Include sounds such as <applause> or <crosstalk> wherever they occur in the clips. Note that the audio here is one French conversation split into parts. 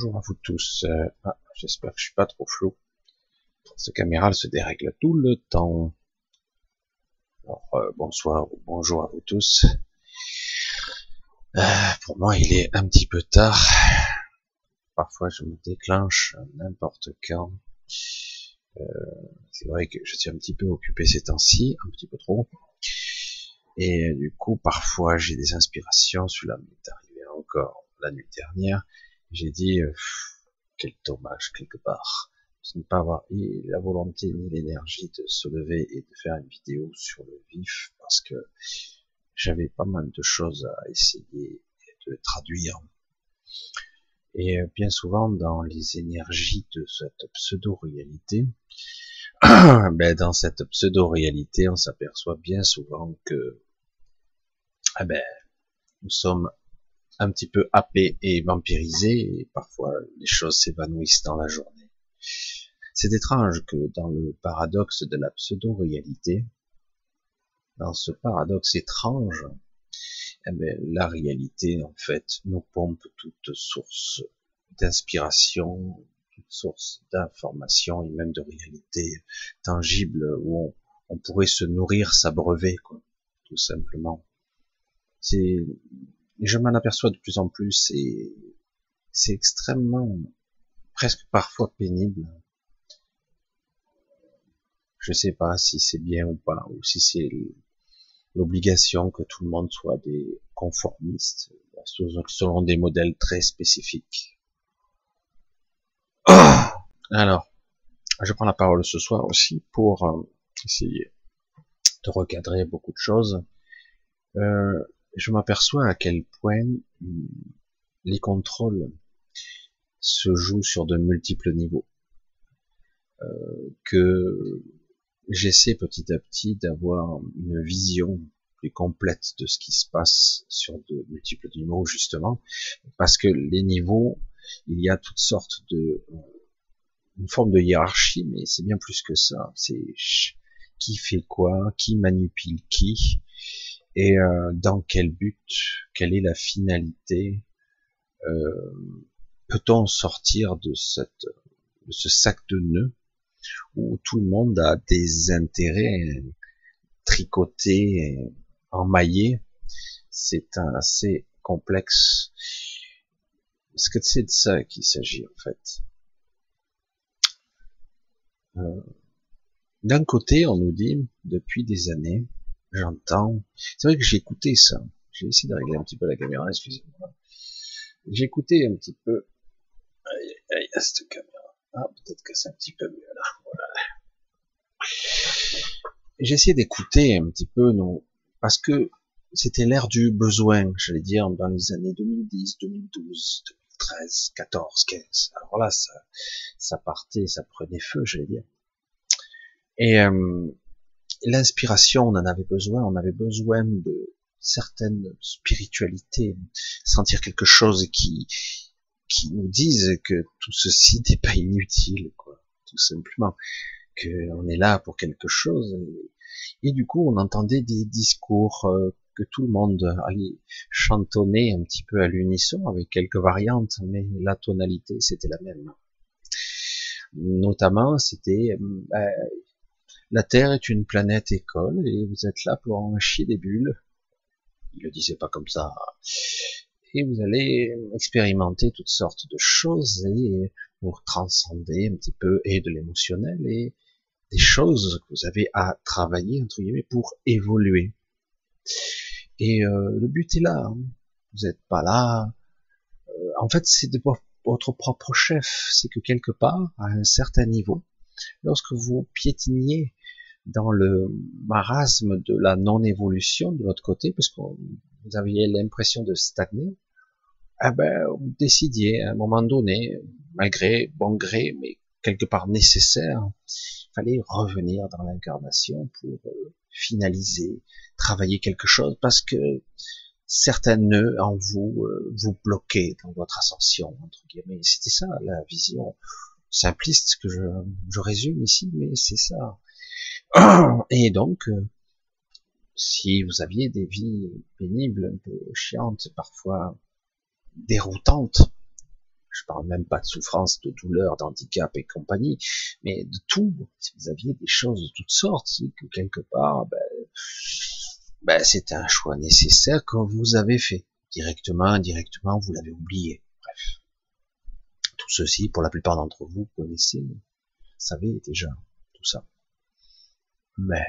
Bonjour à vous tous. Euh, ah, J'espère que je suis pas trop flou. Cette caméra se dérègle tout le temps. Euh, bonsoir ou bonjour à vous tous. Euh, pour moi, il est un petit peu tard. Parfois, je me déclenche n'importe quand. C'est vrai que je suis un petit peu occupé ces temps-ci, un petit peu trop. Et du coup, parfois, j'ai des inspirations. Celui-là m'est arrivé encore la nuit dernière. J'ai dit, euh, quel dommage quelque part de ne pas avoir ni la volonté ni l'énergie de se lever et de faire une vidéo sur le vif parce que j'avais pas mal de choses à essayer de traduire. Et bien souvent dans les énergies de cette pseudo-réalité, <coughs> ben dans cette pseudo-réalité, on s'aperçoit bien souvent que ah ben, nous sommes un petit peu happés et vampirisés, et parfois les choses s'évanouissent dans la journée. C'est étrange que dans le paradoxe de la pseudo-réalité, dans ce paradoxe étrange, eh ben, la réalité, en fait, nous pompe toute source d'inspiration, toute source d'information et même de réalité tangible où on, on pourrait se nourrir, s'abreuver, tout simplement c'est, je m'en aperçois de plus en plus et c'est extrêmement, presque parfois pénible. Je sais pas si c'est bien ou pas, ou si c'est l'obligation que tout le monde soit des conformistes, selon des modèles très spécifiques. Alors, je prends la parole ce soir aussi pour euh, essayer de recadrer beaucoup de choses. Euh, je m'aperçois à quel point hmm, les contrôles se jouent sur de multiples niveaux. Euh, que j'essaie petit à petit d'avoir une vision plus complète de ce qui se passe sur de multiples niveaux justement. Parce que les niveaux il y a toutes sortes de une forme de hiérarchie mais c'est bien plus que ça. C'est qui fait quoi qui manipule qui et euh, dans quel but, quelle est la finalité, euh, peut-on sortir de, cette, de ce sac de nœuds où tout le monde a des intérêts tricotés, et emmaillés? C'est assez complexe. Est-ce que c'est de ça qu'il s'agit en fait? Euh, D'un côté, on nous dit depuis des années j'entends. C'est vrai que j'ai écouté ça. J'ai essayé de régler un petit peu la caméra, excusez-moi. J'ai écouté un petit peu. Aïe, aïe, à cette caméra. Ah, peut-être que c'est un petit peu mieux là. Voilà. J'ai essayé d'écouter un petit peu, non, parce que c'était l'ère du besoin, j'allais dire, dans les années 2010, 2012, 2013, 14, 15. Alors là, ça, ça partait, ça prenait feu, j'allais dire. Et euh, l'inspiration, on en avait besoin, on avait besoin de certaines spiritualités, sentir quelque chose qui, qui nous dise que tout ceci <laughs> n'est pas inutile, quoi, tout simplement, qu'on est là pour quelque chose. Et, du coup, on entendait des discours euh, que tout le monde allait chantonner un petit peu à l'unisson, avec quelques variantes, mais la tonalité, c'était la même. Notamment, c'était, euh, la Terre est une planète école et vous êtes là pour en des bulles. Il le disait pas comme ça. Et vous allez expérimenter toutes sortes de choses et pour transcender un petit peu et de l'émotionnel et des choses que vous avez à travailler entre guillemets pour évoluer. Et euh, le but est là. Hein. Vous n'êtes pas là. Euh, en fait, c'est de votre propre chef. C'est que quelque part, à un certain niveau, lorsque vous piétiniez dans le marasme de la non-évolution de l'autre côté, parce que vous aviez l'impression de stagner, eh ben, vous décidiez à un moment donné, malgré bon gré, mais quelque part nécessaire, il fallait revenir dans l'incarnation pour euh, finaliser, travailler quelque chose, parce que certains nœuds en vous euh, vous bloquaient dans votre ascension, entre guillemets. C'était ça la vision simpliste que je, je résume ici, mais c'est ça. <clears throat> Et donc, euh, si vous aviez des vies pénibles, un peu chiantes, parfois déroutantes, Je parle même pas de souffrance, de douleur, d'handicap et compagnie, mais de tout. Si vous aviez des choses de toutes sortes, que quelque part, ben, ben, c'est un choix nécessaire que vous avez fait. Directement, indirectement, vous l'avez oublié. Ceci, pour la plupart d'entre vous, connaissez, savez déjà tout ça. Mais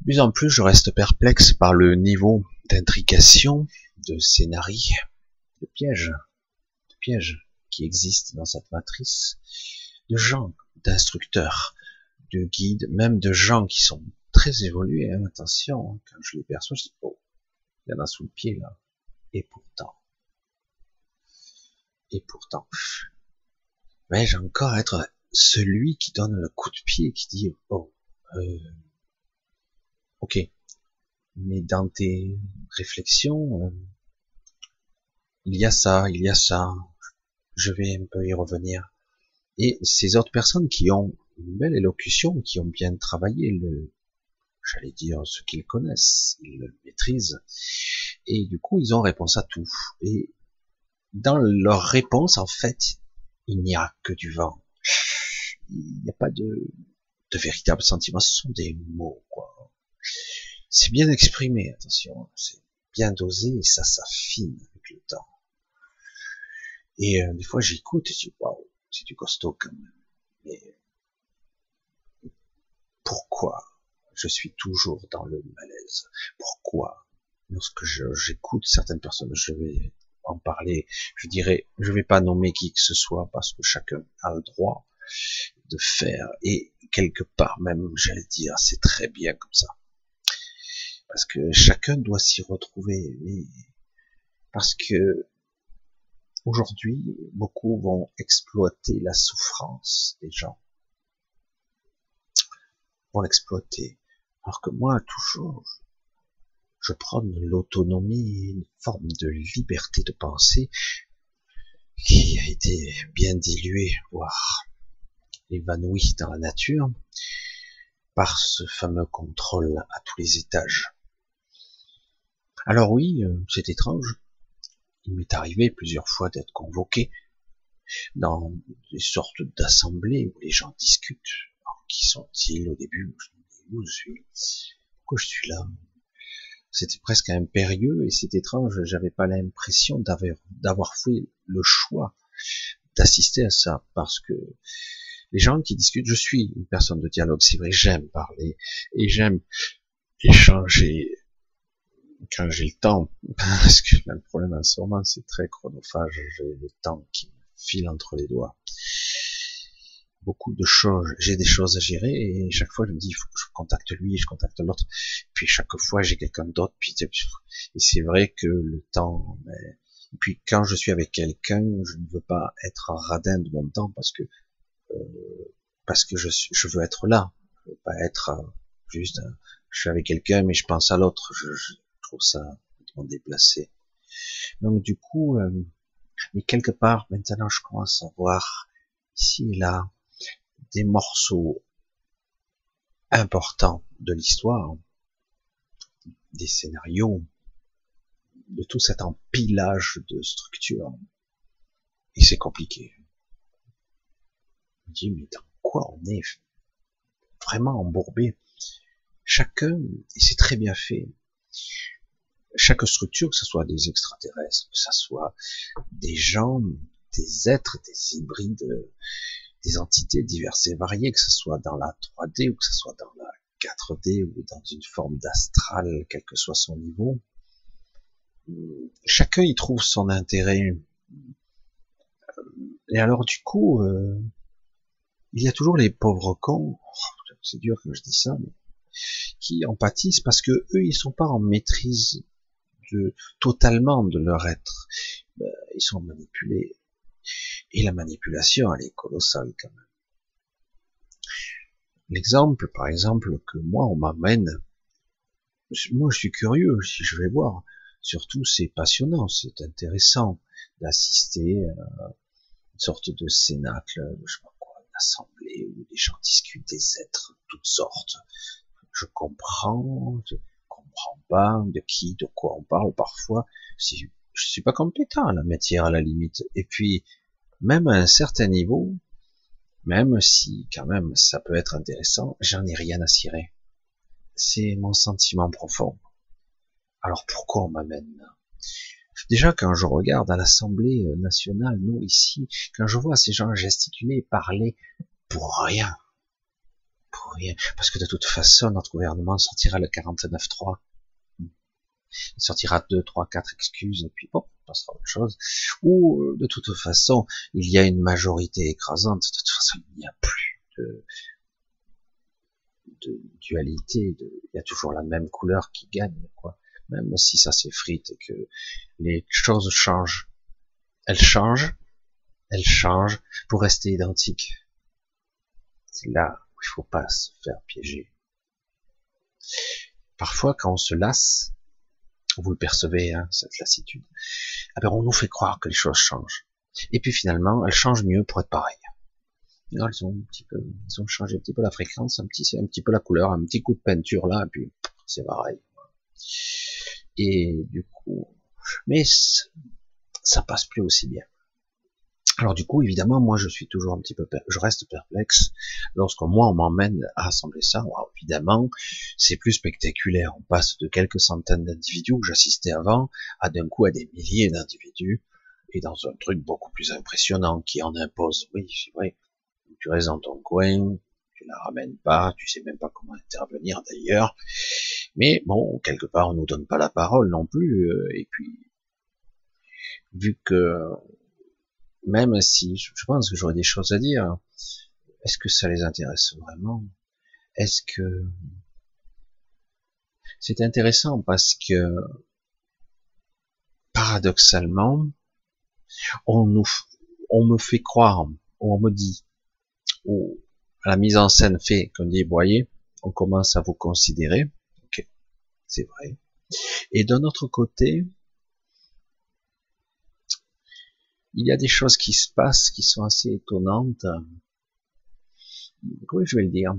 de plus en plus, je reste perplexe par le niveau d'intrication, de scénarii, de pièges, de pièges qui existent dans cette matrice, de gens, d'instructeurs, de guides, même de gens qui sont très évolués. Hein, attention, hein, quand je les perçois, je dis oh, il y en a sous le pied là. Et pourtant, et pourtant, vais-je encore être celui qui donne le coup de pied, qui dit oh, euh, ok, mais dans tes réflexions, euh, il y a ça, il y a ça, je vais un peu y revenir. Et ces autres personnes qui ont une belle élocution, qui ont bien travaillé le, j'allais dire, ce qu'ils connaissent, ils le maîtrisent, et du coup, ils ont réponse à tout. Dans leur réponse, en fait, il n'y a que du vent. Il n'y a pas de, de véritable sentiment, ce sont des mots, quoi. C'est bien exprimé, attention, c'est bien dosé et ça s'affine avec le temps. Et euh, des fois j'écoute et je dis waouh, c'est du costaud quand même. Mais pourquoi je suis toujours dans le malaise? Pourquoi lorsque j'écoute certaines personnes, je vais en parler, je dirais, je vais pas nommer qui que ce soit parce que chacun a le droit de faire et quelque part même, j'allais dire, c'est très bien comme ça parce que chacun doit s'y retrouver. Mais parce que aujourd'hui, beaucoup vont exploiter la souffrance des gens, vont l'exploiter. Alors que moi, toujours, je prône l'autonomie, une forme de liberté de pensée qui a été bien diluée, voire évanouie dans la nature, par ce fameux contrôle à tous les étages. Alors oui, euh, c'est étrange. Il m'est arrivé plusieurs fois d'être convoqué dans des sortes d'assemblées où les gens discutent. qui sont-ils au début? Où je suis? Pourquoi je suis là? C'était presque impérieux et c'est étrange. J'avais pas l'impression d'avoir fait le choix d'assister à ça parce que les gens qui discutent, je suis une personne de dialogue, c'est vrai, j'aime parler et j'aime échanger quand j'ai le temps, <laughs> parce que le problème en ce moment, c'est très chronophage, j'ai le temps qui file entre les doigts. Beaucoup de choses, j'ai des choses à gérer et chaque fois je me dis, il faut que je contacte lui, je contacte l'autre. Puis chaque fois j'ai quelqu'un d'autre, puis et c'est vrai que le temps, mais... et puis quand je suis avec quelqu'un, je ne veux pas être radin de mon temps parce que euh, parce que je, je veux être là, je veux pas être euh, juste, euh, je suis avec quelqu'un mais je pense à l'autre. je, trouve ça déplacé. Donc du coup, euh, mais quelque part, maintenant je commence à voir ici et là des morceaux importants de l'histoire, des scénarios, de tout cet empilage de structures. Et c'est compliqué. Me dis, mais dans quoi on est vraiment embourbé? Chacun, et c'est très bien fait, chaque structure, que ce soit des extraterrestres, que ce soit des gens, des êtres, des hybrides, entités diverses et variées, que ce soit dans la 3D ou que ce soit dans la 4D ou dans une forme d'astral, quel que soit son niveau, chacun y trouve son intérêt. Et alors du coup, euh, il y a toujours les pauvres cons, oh, c'est dur quand je dis ça, mais qui en parce que eux, ils sont pas en maîtrise totalement de leur être. Ben, ils sont manipulés. Et la manipulation, elle est colossale quand même. L'exemple, par exemple, que moi, on m'amène, moi, je suis curieux, si je vais voir. Surtout, c'est passionnant, c'est intéressant d'assister à une sorte de cénacle, je sais pas quoi, une assemblée où les gens discutent des êtres de toutes sortes. Je comprends, comprends pas de qui, de quoi on parle parfois. Je je suis pas compétent à la matière à la limite. Et puis, même à un certain niveau, même si quand même ça peut être intéressant, j'en ai rien à cirer. C'est mon sentiment profond. Alors pourquoi on m'amène? Déjà quand je regarde à l'Assemblée nationale, nous ici, quand je vois ces gens gesticuler, parler pour rien, pour rien, parce que de toute façon notre gouvernement sortira le 49.3 il sortira deux, trois, quatre excuses, et puis bon, on passera autre chose. Ou euh, de toute façon, il y a une majorité écrasante. De toute façon, il n'y a plus de, de dualité. De, il y a toujours la même couleur qui gagne, quoi. Même si ça s'effrite et que les choses changent, elles changent, elles changent pour rester identiques. C'est là où il faut pas se faire piéger. Parfois, quand on se lasse, vous le percevez, hein, cette lassitude, ah ben, on nous fait croire que les choses changent. Et puis finalement, elles changent mieux pour être pareilles. Elles ont un petit peu, ont changé un petit peu la fréquence, un petit, un petit peu la couleur, un petit coup de peinture là, et puis c'est pareil. Et du coup, mais ça passe plus aussi bien. Alors du coup, évidemment, moi je suis toujours un petit peu, je reste perplexe lorsque moi on m'emmène à assembler ça. évidemment, c'est plus spectaculaire. On passe de quelques centaines d'individus que j'assistais avant à d'un coup à des milliers d'individus et dans un truc beaucoup plus impressionnant qui en impose. Oui, c'est vrai. Tu restes dans ton coin, tu la ramènes pas, tu sais même pas comment intervenir d'ailleurs. Mais bon, quelque part, on nous donne pas la parole non plus. Euh, et puis, vu que même si je pense que j'aurais des choses à dire, est-ce que ça les intéresse vraiment? Est-ce que c'est intéressant parce que paradoxalement, on nous, on me fait croire, on me dit, ou la mise en scène fait qu'on dit, voyez, on commence à vous considérer, ok, c'est vrai. Et d'un autre côté, il y a des choses qui se passent qui sont assez étonnantes. Comment je vais le dire?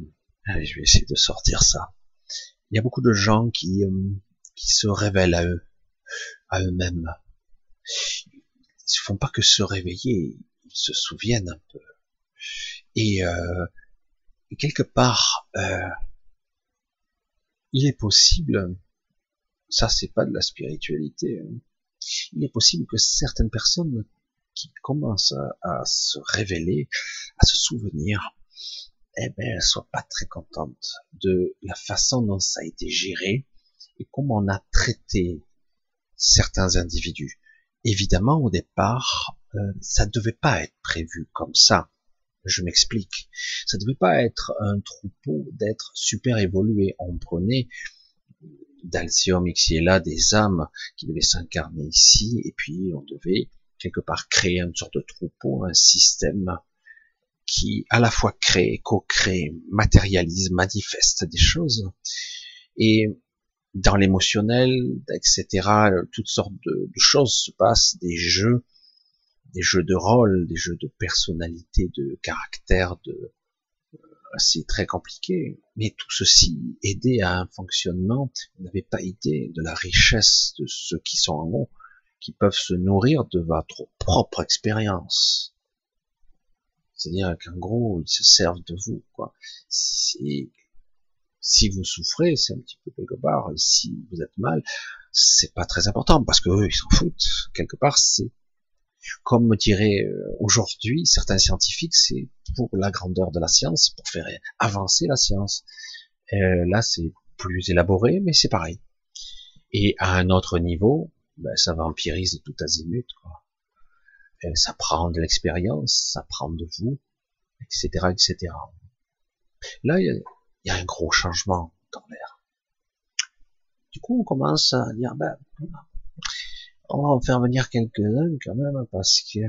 Allez, je vais essayer de sortir ça. Il y a beaucoup de gens qui, euh, qui se révèlent à eux, à eux-mêmes. Ils ne font pas que se réveiller, ils se souviennent un peu. Et, euh, quelque part, euh, il est possible, ça c'est pas de la spiritualité, hein. il est possible que certaines personnes qui commence à, se révéler, à se souvenir, eh ben, elles soient pas très contentes de la façon dont ça a été géré et comment on a traité certains individus. Évidemment, au départ, euh, ça devait pas être prévu comme ça. Je m'explique. Ça devait pas être un troupeau d'êtres super évolués. On prenait d'Alcium ici là des âmes qui devaient s'incarner ici, et puis on devait quelque part créer une sorte de troupeau, un système qui à la fois crée, co-crée, matérialise, manifeste des choses. Et dans l'émotionnel, etc., toutes sortes de, choses se passent, des jeux, des jeux de rôle, des jeux de personnalité, de caractère, de c'est très compliqué. Mais tout ceci aidé à un fonctionnement, vous n'avez pas idée de la richesse de ceux qui sont en haut, qui peuvent se nourrir de votre propre expérience. C'est-à-dire qu'en gros, ils se servent de vous, quoi. Si, si vous souffrez, c'est un petit peu quelque part, et si vous êtes mal, c'est pas très important, parce que eux, ils s'en foutent. Quelque part, c'est, comme me diraient euh, aujourd'hui certains scientifiques, c'est pour la grandeur de la science, pour faire avancer la science. Euh, là, c'est plus élaboré, mais c'est pareil. Et à un autre niveau, ben, ça vampirise tout azimut, quoi. Et ça prend de l'expérience, ça prend de vous, etc., etc. Là, il y, a un gros changement dans l'air. Du coup, on commence à dire, ben, on va en faire venir quelques-uns quand même, parce que,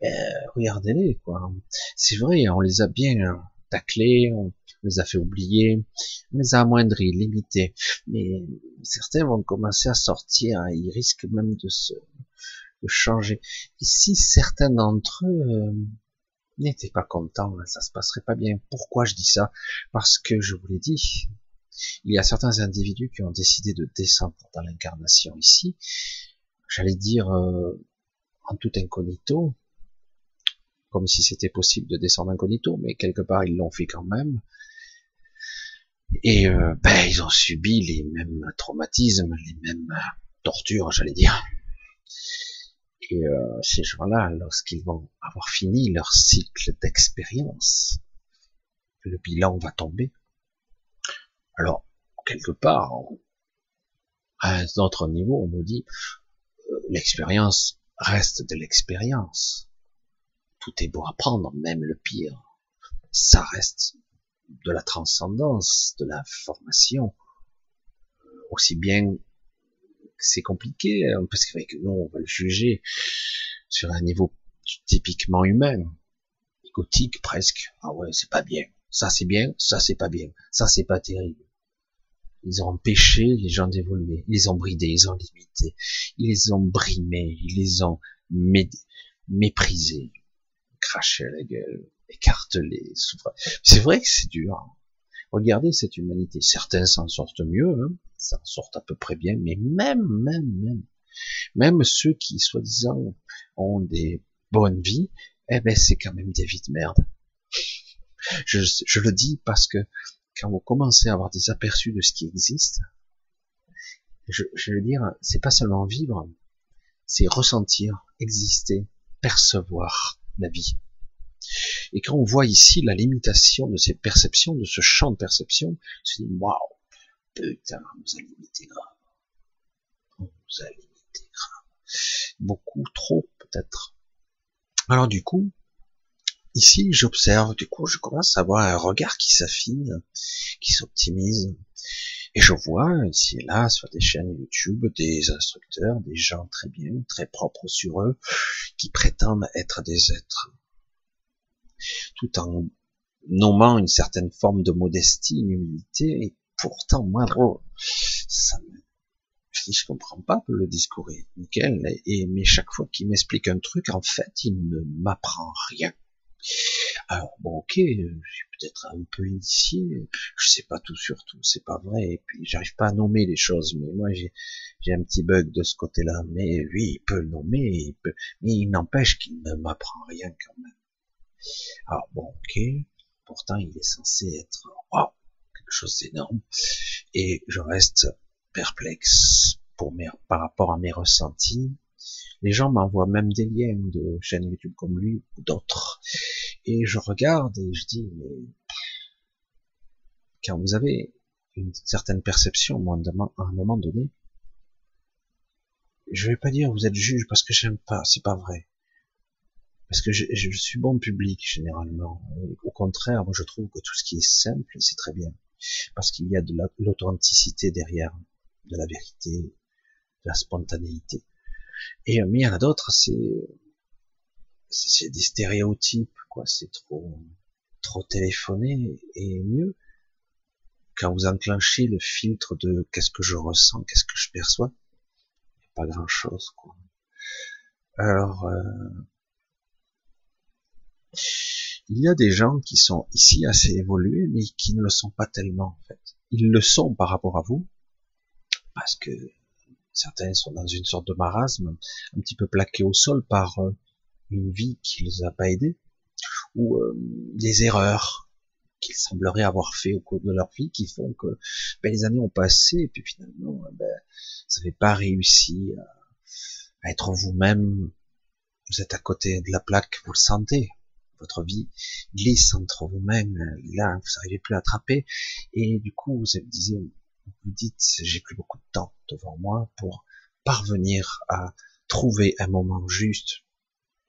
ben, regardez-les, quoi. C'est vrai, on les a bien taclés, on, les a fait oublier, les a amoindris, limités. Mais certains vont commencer à sortir, hein, ils risquent même de se de changer. Et si certains d'entre eux euh, n'étaient pas contents, hein, ça se passerait pas bien. Pourquoi je dis ça? Parce que je vous l'ai dit, il y a certains individus qui ont décidé de descendre dans l'incarnation ici, j'allais dire, euh, en tout incognito, comme si c'était possible de descendre incognito, mais quelque part ils l'ont fait quand même. Et euh, ben, ils ont subi les mêmes traumatismes, les mêmes tortures, j'allais dire. Et euh, ces gens-là, lorsqu'ils vont avoir fini leur cycle d'expérience, le bilan va tomber. Alors, quelque part, à un autre niveau, on nous dit, euh, l'expérience reste de l'expérience. Tout est beau à prendre, même le pire. Ça reste de la transcendance, de la formation. Aussi bien c'est compliqué, hein, parce que nous, on va le juger sur un niveau typiquement humain, égotique presque. Ah ouais, c'est pas bien. Ça c'est bien, ça c'est pas bien, ça c'est pas terrible. Ils ont empêché les gens d'évoluer, ils les ont bridés, ils ont limité, ils les ont brimés, ils les ont méprisés, crachés à la gueule, écartelés, C'est vrai que c'est dur. Hein. Regardez cette humanité. Certains s'en sortent mieux, hein, s'en sortent à peu près bien, mais même, même, même, même ceux qui, soi-disant, ont des bonnes vies, eh ben, c'est quand même des vies de merde. Je, je le dis parce que quand vous commencez à avoir des aperçus de ce qui existe, je, je veux dire, c'est pas seulement vivre, c'est ressentir, exister, percevoir la vie. Et quand on voit ici la limitation de ces perceptions, de ce champ de perception, on se dit, waouh, putain, on nous a limité grave. On nous a limité grave. Beaucoup trop, peut-être. Alors du coup, ici, j'observe, du coup, je commence à avoir un regard qui s'affine, qui s'optimise. Et je vois ici et là sur des chaînes YouTube des instructeurs, des gens très bien, très propres sur eux, qui prétendent être des êtres tout en nommant une certaine forme de modestie, une humilité, et pourtant, moi, ça me, je comprends pas le discours est nickel, et, mais chaque fois qu'il m'explique un truc, en fait, il ne m'apprend rien. Alors, bon, ok, je suis peut-être un peu initié, je sais pas tout sur tout, c'est pas vrai, et puis j'arrive pas à nommer les choses, mais moi j'ai, j'ai un petit bug de ce côté-là, mais lui, il peut le nommer, il peut, mais il n'empêche qu'il ne m'apprend rien quand même. Alors bon, ok, pourtant il est censé être quelque chose d'énorme, et je reste perplexe par rapport à mes ressentis. Les gens m'envoient même des liens de chaînes YouTube comme lui ou d'autres, et je regarde et je dis mais quand vous avez une certaine perception, à un moment donné, je vais pas dire vous êtes juge parce que j'aime pas, c'est pas vrai parce que je, je, suis bon public généralement. au contraire, moi je trouve que tout ce qui est simple, c'est très bien, parce qu'il y a de l'authenticité derrière, de la vérité, de la spontanéité. Et mais il y en a d'autres, c'est c'est des stéréotypes, quoi. C'est trop trop téléphoné et mieux quand vous enclenchez le filtre de qu'est-ce que je ressens, qu'est-ce que je perçois, pas grand chose, quoi. Alors euh, il y a des gens qui sont ici assez évolués, mais qui ne le sont pas tellement, en fait. Ils le sont par rapport à vous, parce que certains sont dans une sorte de marasme, un petit peu plaqués au sol par euh, une vie qui les a pas aidés, ou euh, des erreurs qu'ils sembleraient avoir fait au cours de leur vie, qui font que ben, les années ont passé, et puis finalement, ben, vous n'avez pas réussi à être vous-même, vous êtes à côté de la plaque, vous le sentez, votre vie glisse entre vos mains, là, vous n'arrivez plus à attraper, et du coup, vous vous vous dites, j'ai plus beaucoup de temps devant moi pour parvenir à trouver un moment juste.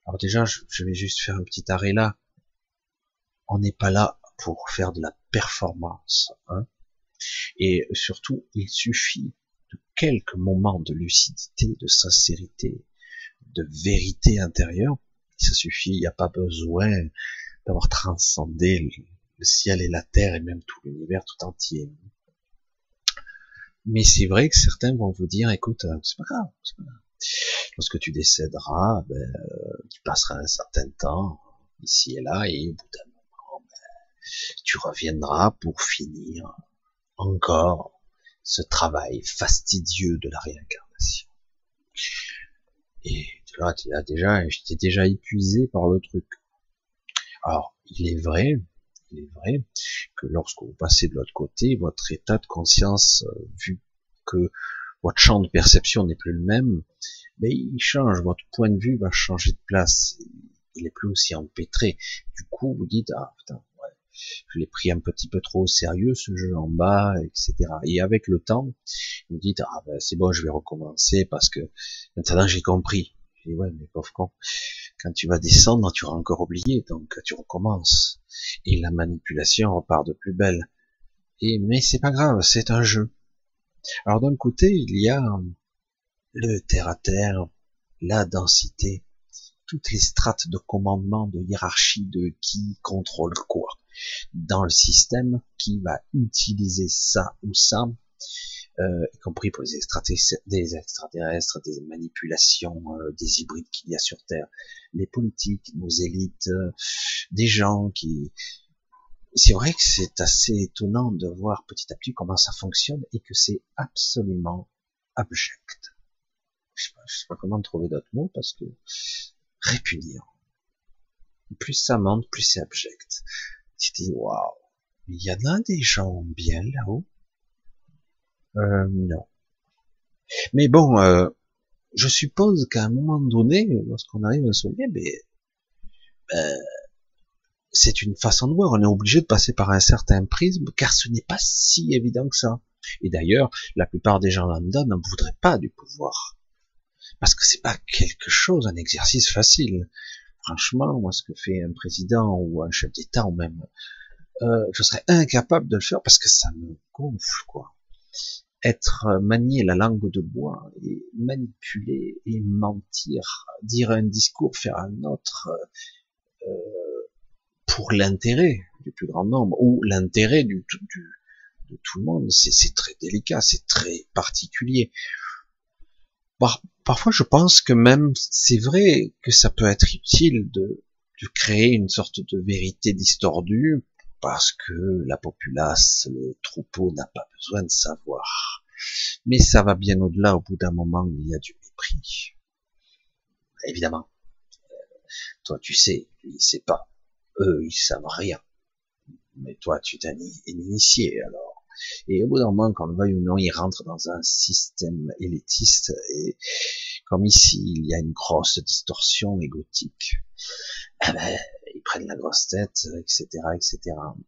Alors déjà, je vais juste faire un petit arrêt là. On n'est pas là pour faire de la performance, hein. Et surtout, il suffit de quelques moments de lucidité, de sincérité, de vérité intérieure ça suffit, il n'y a pas besoin d'avoir transcendé le ciel et la terre et même tout l'univers tout entier. Mais c'est vrai que certains vont vous dire, écoute, euh, c'est pas grave, pas grave. Lorsque tu décéderas, ben, euh, tu passeras un certain temps ici et là, et au bout d'un moment, ben, tu reviendras pour finir encore ce travail fastidieux de la réincarnation. Déjà, j'étais déjà épuisé par le truc. Alors, il est vrai, il est vrai que lorsque vous passez de l'autre côté, votre état de conscience, euh, vu que votre champ de perception n'est plus le même, mais il change, votre point de vue va changer de place. Il est plus aussi empêtré. Du coup, vous dites, ah putain, je l'ai pris un petit peu trop au sérieux, ce jeu en bas, etc. Et avec le temps, vous dites, ah ben c'est bon, je vais recommencer parce que maintenant j'ai compris. Dis, ouais, mais pauvre con, quand tu vas descendre, tu auras encore oublié, donc tu recommences. Et la manipulation repart de plus belle. Et, mais c'est pas grave, c'est un jeu. Alors d'un côté, il y a le terre à terre, la densité, toutes les strates de commandement, de hiérarchie, de qui contrôle quoi dans le système, qui va utiliser ça ou ça, euh, y compris pour les extraterrestres, des manipulations, euh, des hybrides qu'il y a sur Terre, les politiques, nos élites, euh, des gens qui, c'est vrai que c'est assez étonnant de voir petit à petit comment ça fonctionne et que c'est absolument abject. Je sais, pas, sais pas comment trouver d'autres mots parce que répugnant. Plus ça monte, plus c'est abject. Tu dis waouh, il y en a des gens bien là-haut. Euh, non. Mais bon, euh, je suppose qu'à un moment donné, lorsqu'on arrive à sommet, ben, ben c'est une façon de voir. On est obligé de passer par un certain prisme, car ce n'est pas si évident que ça. Et d'ailleurs, la plupart des gens lambda n'en voudraient pas du pouvoir. Parce que c'est pas quelque chose, un exercice facile. Franchement, moi, ce que fait un président ou un chef d'État ou même, euh, je serais incapable de le faire parce que ça me gonfle, quoi. Être euh, manier la langue de bois et manipuler et mentir, dire un discours, faire un autre, euh, pour l'intérêt du plus grand nombre ou l'intérêt du, du, de tout le monde. C'est très délicat, c'est très particulier. Par, parfois, je pense que même c'est vrai que ça peut être utile de, de créer une sorte de vérité distordue parce que la populace, le troupeau n'a pas besoin de savoir. Mais ça va bien au-delà. Au bout d'un moment, il y a du mépris. Évidemment. Toi, tu sais, lui, il sait pas eux, ils savent rien. Mais toi, tu t'es initié, alors. Et au bout d'un moment, quand le veuille ou non, ils rentrent dans un système élitiste, et comme ici, il y a une grosse distorsion égotique, eh ben, ils prennent la grosse tête, etc., etc.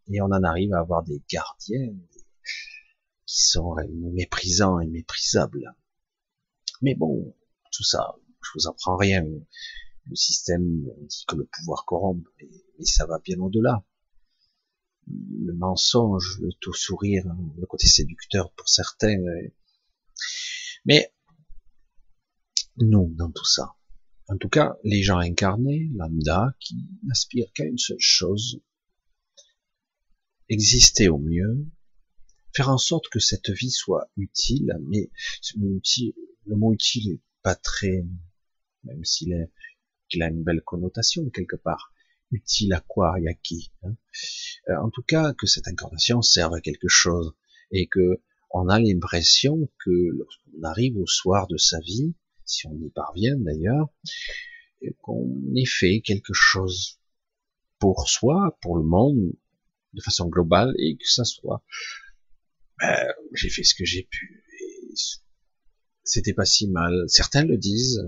Et on en arrive à avoir des gardiens qui sont méprisants et méprisables. Mais bon, tout ça, je vous apprends rien. Le système dit que le pouvoir corrompt, mais ça va bien au-delà. Le mensonge, le tout sourire, le côté séducteur pour certains. Mais nous, dans tout ça. En tout cas, les gens incarnés, lambda, qui n'aspirent qu'à une seule chose, exister au mieux, faire en sorte que cette vie soit utile, mais le mot utile est pas très, même s'il a une belle connotation quelque part, utile à quoi et à qui. Hein. Euh, en tout cas, que cette incarnation serve à quelque chose et que on a l'impression que lorsqu'on arrive au soir de sa vie, si on y parvient d'ailleurs, qu'on ait fait quelque chose pour soi, pour le monde, de façon globale, et que ça soit, ben, j'ai fait ce que j'ai pu, et c'était pas si mal. Certains le disent,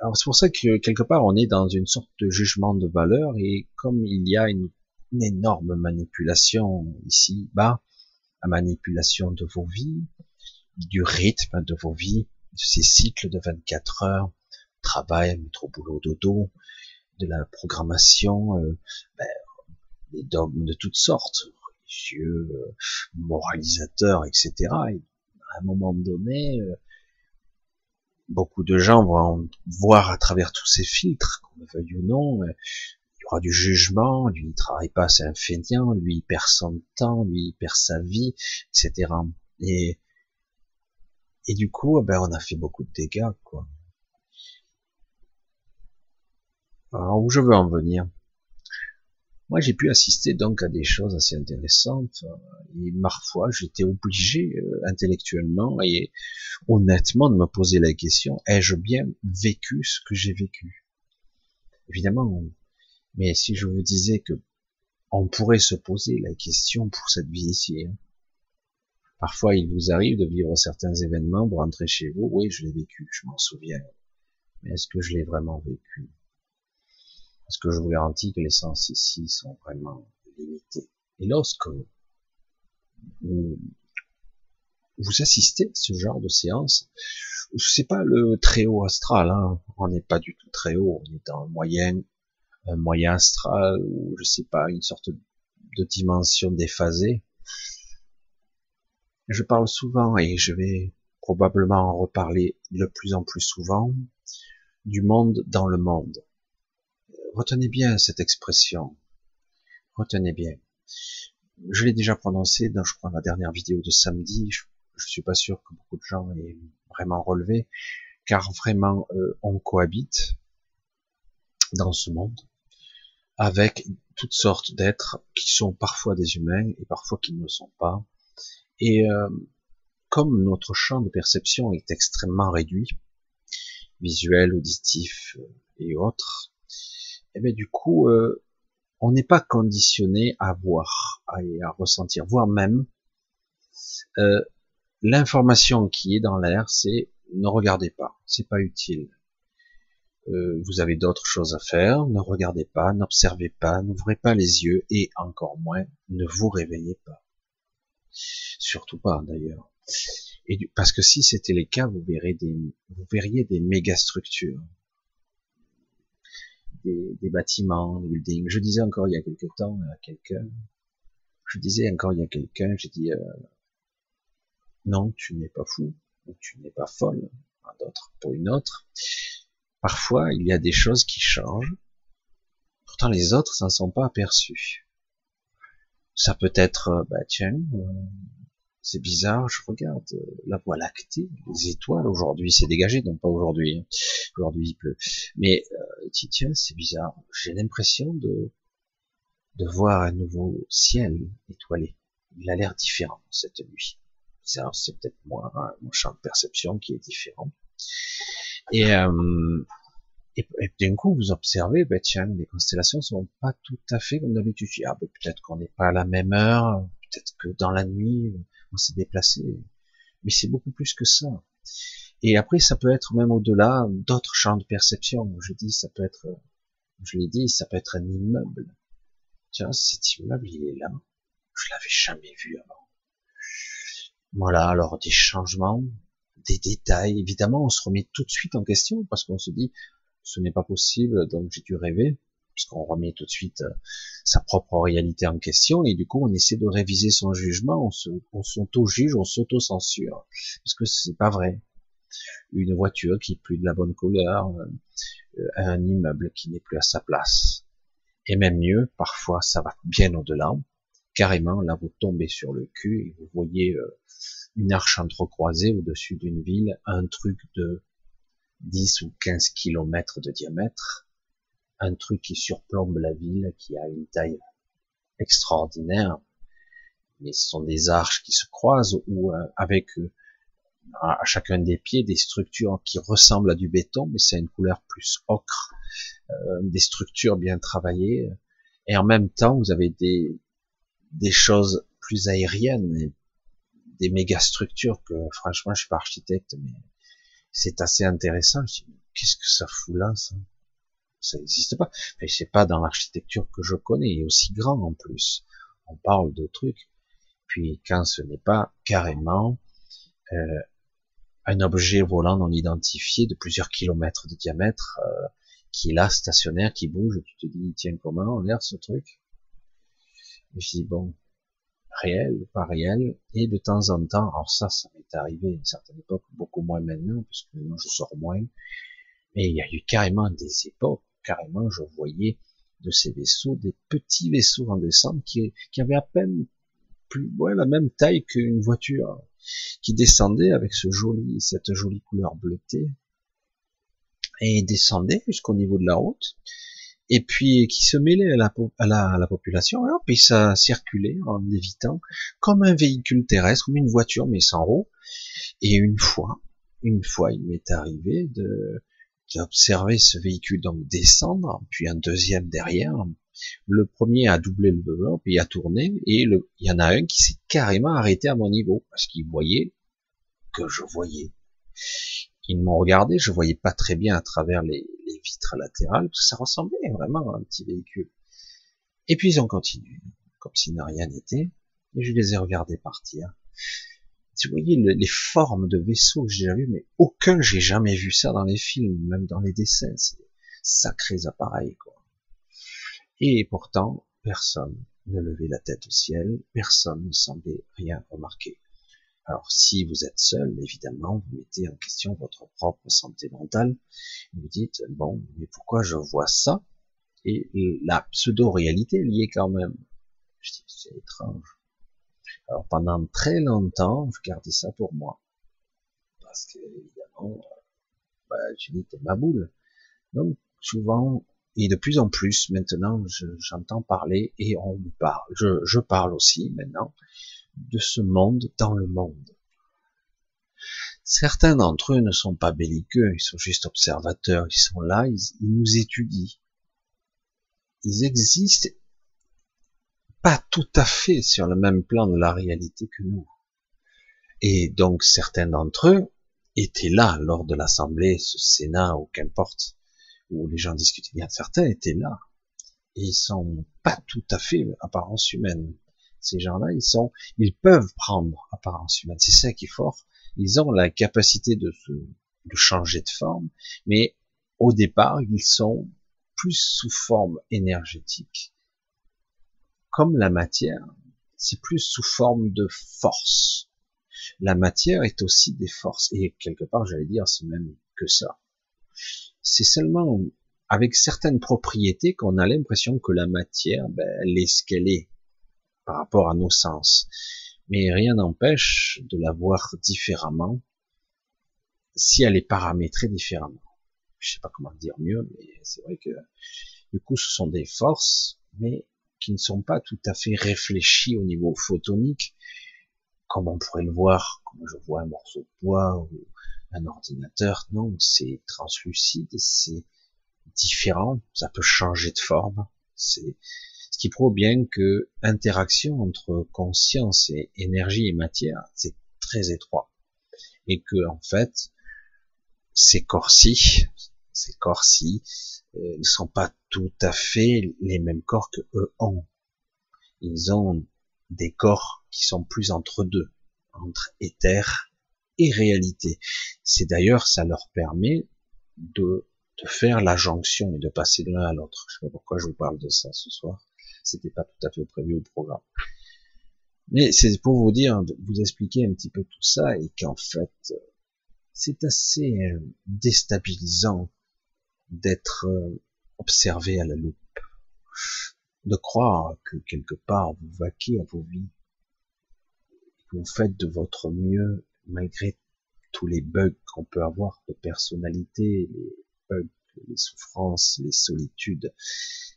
alors c'est pour ça que quelque part on est dans une sorte de jugement de valeur et comme il y a une, énorme manipulation ici bas, la manipulation de vos vies, du rythme de vos vies, ces cycles de 24 heures, travail, métro, boulot, dodo, de la programmation, euh, ben, des dogmes de toutes sortes, religieux, euh, moralisateurs, etc. Et à un moment donné, euh, beaucoup de gens vont voir à travers tous ces filtres, qu'on le veuille ou non, euh, il y aura du jugement, lui il travaille pas, c'est un feignant, lui il perd son temps, lui il perd sa vie, etc. Et, et du coup, eh ben, on a fait beaucoup de dégâts, quoi. Alors, où je veux en venir? Moi, j'ai pu assister donc à des choses assez intéressantes. Et parfois, j'étais obligé euh, intellectuellement et honnêtement de me poser la question ai-je bien vécu ce que j'ai vécu? Évidemment, mais si je vous disais que on pourrait se poser la question pour cette vie ici. Hein. Parfois, il vous arrive de vivre certains événements, vous rentrez chez vous, oui, je l'ai vécu, je m'en souviens. Mais est-ce que je l'ai vraiment vécu? Parce que je vous garantis que les sens ici sont vraiment limités? Et lorsque vous, assistez à ce genre de séance, c'est pas le très haut astral, hein. on n'est pas du tout très haut, on est dans le moyen, un moyen astral, ou je sais pas, une sorte de dimension déphasée. Je parle souvent, et je vais probablement en reparler de plus en plus souvent, du monde dans le monde. Retenez bien cette expression. Retenez bien. Je l'ai déjà prononcé dans, je crois, la dernière vidéo de samedi. Je, je suis pas sûr que beaucoup de gens aient vraiment relevé, car vraiment, euh, on cohabite dans ce monde avec toutes sortes d'êtres qui sont parfois des humains et parfois qui ne le sont pas. Et euh, comme notre champ de perception est extrêmement réduit, visuel, auditif euh, et autres, et eh bien du coup, euh, on n'est pas conditionné à voir et à ressentir, voire même euh, l'information qui est dans l'air, c'est ne regardez pas, c'est pas utile. Euh, vous avez d'autres choses à faire, ne regardez pas, n'observez pas, n'ouvrez pas les yeux et encore moins, ne vous réveillez pas. Surtout pas d'ailleurs. Et parce que si c'était le cas, vous verrez des, vous verriez des méga structures, des, bâtiments, des buildings. Je disais encore il y a quelque temps à quelqu'un, je disais encore il y a quelqu'un, j'ai dit euh, non, tu n'es pas fou, ou tu n'es pas folle, à d'autres pour une autre. Parfois, il y a des choses qui changent. Pourtant, les autres s'en sont pas aperçus. Ça peut être, euh, bah tiens, euh, c'est bizarre, je regarde euh, la voie lactée, les étoiles aujourd'hui, c'est dégagé, donc pas aujourd'hui, hein. aujourd'hui il pleut. Mais tiens, c'est bizarre, j'ai l'impression de de voir un nouveau ciel étoilé. Il a l'air différent cette nuit. C'est peut-être moi, hein, mon champ de perception qui est différent. Et, euh, et, d'un coup, vous observez, ben tiens, les constellations sont pas tout à fait comme d'habitude. Ah, ben, peut-être qu'on n'est pas à la même heure, peut-être que dans la nuit, on s'est déplacé. Mais c'est beaucoup plus que ça. Et après, ça peut être même au-delà d'autres champs de perception. Je dis, ça peut être, je l'ai dit, ça peut être un immeuble. Tiens, cet immeuble, il est là. Je l'avais jamais vu avant. Voilà, alors des changements, des détails. Évidemment, on se remet tout de suite en question parce qu'on se dit, ce n'est pas possible, donc j'ai dû rêver puisqu'on remet tout de suite euh, sa propre réalité en question, et du coup on essaie de réviser son jugement, on s'auto-juge, on s'auto-censure, parce que c'est pas vrai. Une voiture qui est plus de la bonne couleur, euh, un immeuble qui n'est plus à sa place. Et même mieux, parfois ça va bien au-delà, carrément là vous tombez sur le cul et vous voyez euh, une arche entrecroisée au-dessus d'une ville, un truc de 10 ou 15 kilomètres de diamètre, un truc qui surplombe la ville, qui a une taille extraordinaire. Mais ce sont des arches qui se croisent ou euh, avec euh, à chacun des pieds des structures qui ressemblent à du béton, mais c'est une couleur plus ocre, euh, des structures bien travaillées. Et en même temps, vous avez des, des choses plus aériennes, des méga structures que franchement, je suis pas architecte, mais c'est assez intéressant. Qu'est-ce que ça fout là, ça? Ça n'existe pas. Mais c'est pas dans l'architecture que je connais, et aussi grand en plus. On parle de trucs. Puis quand ce n'est pas carrément euh, un objet volant non identifié de plusieurs kilomètres de diamètre, euh, qui est là stationnaire, qui bouge, tu te dis tiens comment on l'air ce truc? Je dis bon, réel ou pas réel, et de temps en temps, alors ça, ça m'est arrivé à une certaine époque, beaucoup moins maintenant, puisque maintenant je sors moins, mais il y a eu carrément des époques carrément, je voyais de ces vaisseaux, des petits vaisseaux en descente qui, qui avaient à peine plus, ouais, la même taille qu'une voiture, qui descendait avec ce joli, cette jolie couleur bleutée, et descendait jusqu'au niveau de la route, et puis qui se mêlait à la, à la, à la population, et puis ça circulait en évitant, comme un véhicule terrestre, comme une voiture, mais sans roues. Et une fois, une fois, il m'est arrivé de d'observer ce véhicule donc descendre, puis un deuxième derrière. Le premier a doublé le beveur, puis a tourné, et le, il y en a un qui s'est carrément arrêté à mon niveau, parce qu'il voyait que je voyais. Ils m'ont regardé, je voyais pas très bien à travers les, vitres latérales, parce ça ressemblait vraiment à un petit véhicule. Et puis ils ont continué, comme si rien n'était, et je les ai regardés partir. Vous voyez les formes de vaisseaux que j'ai vu, mais aucun j'ai jamais vu ça dans les films, même dans les dessins. C'est sacrés appareils, quoi. Et pourtant, personne ne levait la tête au ciel, personne ne semblait rien remarquer. Alors, si vous êtes seul, évidemment, vous mettez en question votre propre santé mentale. Vous dites, bon, mais pourquoi je vois ça? Et la pseudo-réalité liée quand même. Je dis, c'est étrange. Alors, pendant très longtemps, je gardais ça pour moi. Parce que, évidemment, bah, je dis, t'es ma boule. Donc, souvent, et de plus en plus, maintenant, j'entends parler et on me parle. Je parle aussi maintenant de ce monde dans le monde. Certains d'entre eux ne sont pas belliqueux, ils sont juste observateurs, ils sont là, ils, nous étudient. Ils existent pas tout à fait sur le même plan de la réalité que nous. Et donc certains d'entre eux étaient là lors de l'Assemblée, ce Sénat ou qu'importe, où les gens discutaient bien. Certains étaient là. Et ils sont pas tout à fait apparence humaine. Ces gens-là, ils sont, ils peuvent prendre apparence humaine. C'est ça qui est fort. Ils ont la capacité de se, de changer de forme, mais au départ, ils sont plus sous forme énergétique. Comme la matière, c'est plus sous forme de force. La matière est aussi des forces, et quelque part, j'allais dire, c'est même que ça. C'est seulement avec certaines propriétés qu'on a l'impression que la matière, ben, elle est ce qu'elle est par rapport à nos sens. Mais rien n'empêche de la voir différemment si elle est paramétrée différemment. Je sais pas comment dire mieux, mais c'est vrai que du coup ce sont des forces, mais qui ne sont pas tout à fait réfléchies au niveau photonique, comme on pourrait le voir, comme je vois un morceau de bois ou un ordinateur. Non, c'est translucide, c'est différent, ça peut changer de forme. C'est ce qui prouve bien que interaction entre conscience et énergie et matière, c'est très étroit. Et que, en fait, ces corps-ci, ces corps-ci, euh, ne sont pas tout à fait les mêmes corps que eux ont. Ils ont des corps qui sont plus entre deux, entre éther et réalité. C'est d'ailleurs, ça leur permet de, de faire la jonction et de passer de l'un à l'autre. Je sais pas pourquoi je vous parle de ça ce soir. C'était pas tout à fait prévu au programme. Mais c'est pour vous dire, vous expliquer un petit peu tout ça et qu'en fait, c'est assez euh, déstabilisant d'être euh, observé à la loupe, de croire que quelque part vous vaquez à vos vies, que vous faites de votre mieux malgré tous les bugs qu'on peut avoir de personnalité, les bugs, les souffrances, les solitudes,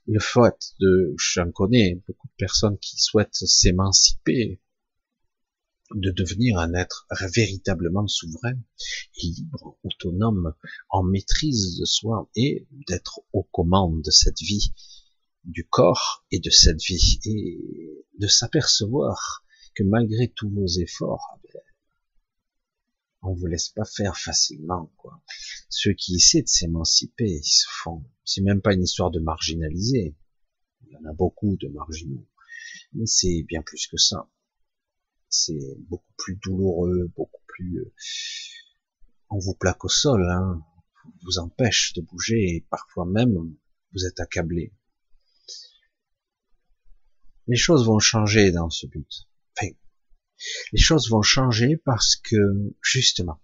le fait de, j'en connais beaucoup de personnes qui souhaitent s'émanciper, de devenir un être véritablement souverain libre, autonome, en maîtrise de soi et d'être aux commandes de cette vie, du corps et de cette vie, et de s'apercevoir que malgré tous vos efforts, on vous laisse pas faire facilement, quoi. Ceux qui essaient de s'émanciper, ils se font. C'est même pas une histoire de marginaliser. Il y en a beaucoup de marginaux. Mais c'est bien plus que ça. C'est beaucoup plus douloureux, beaucoup plus, euh, on vous plaque au sol, hein. On vous empêche de bouger et parfois même vous êtes accablé. Les choses vont changer dans ce but les choses vont changer parce que justement,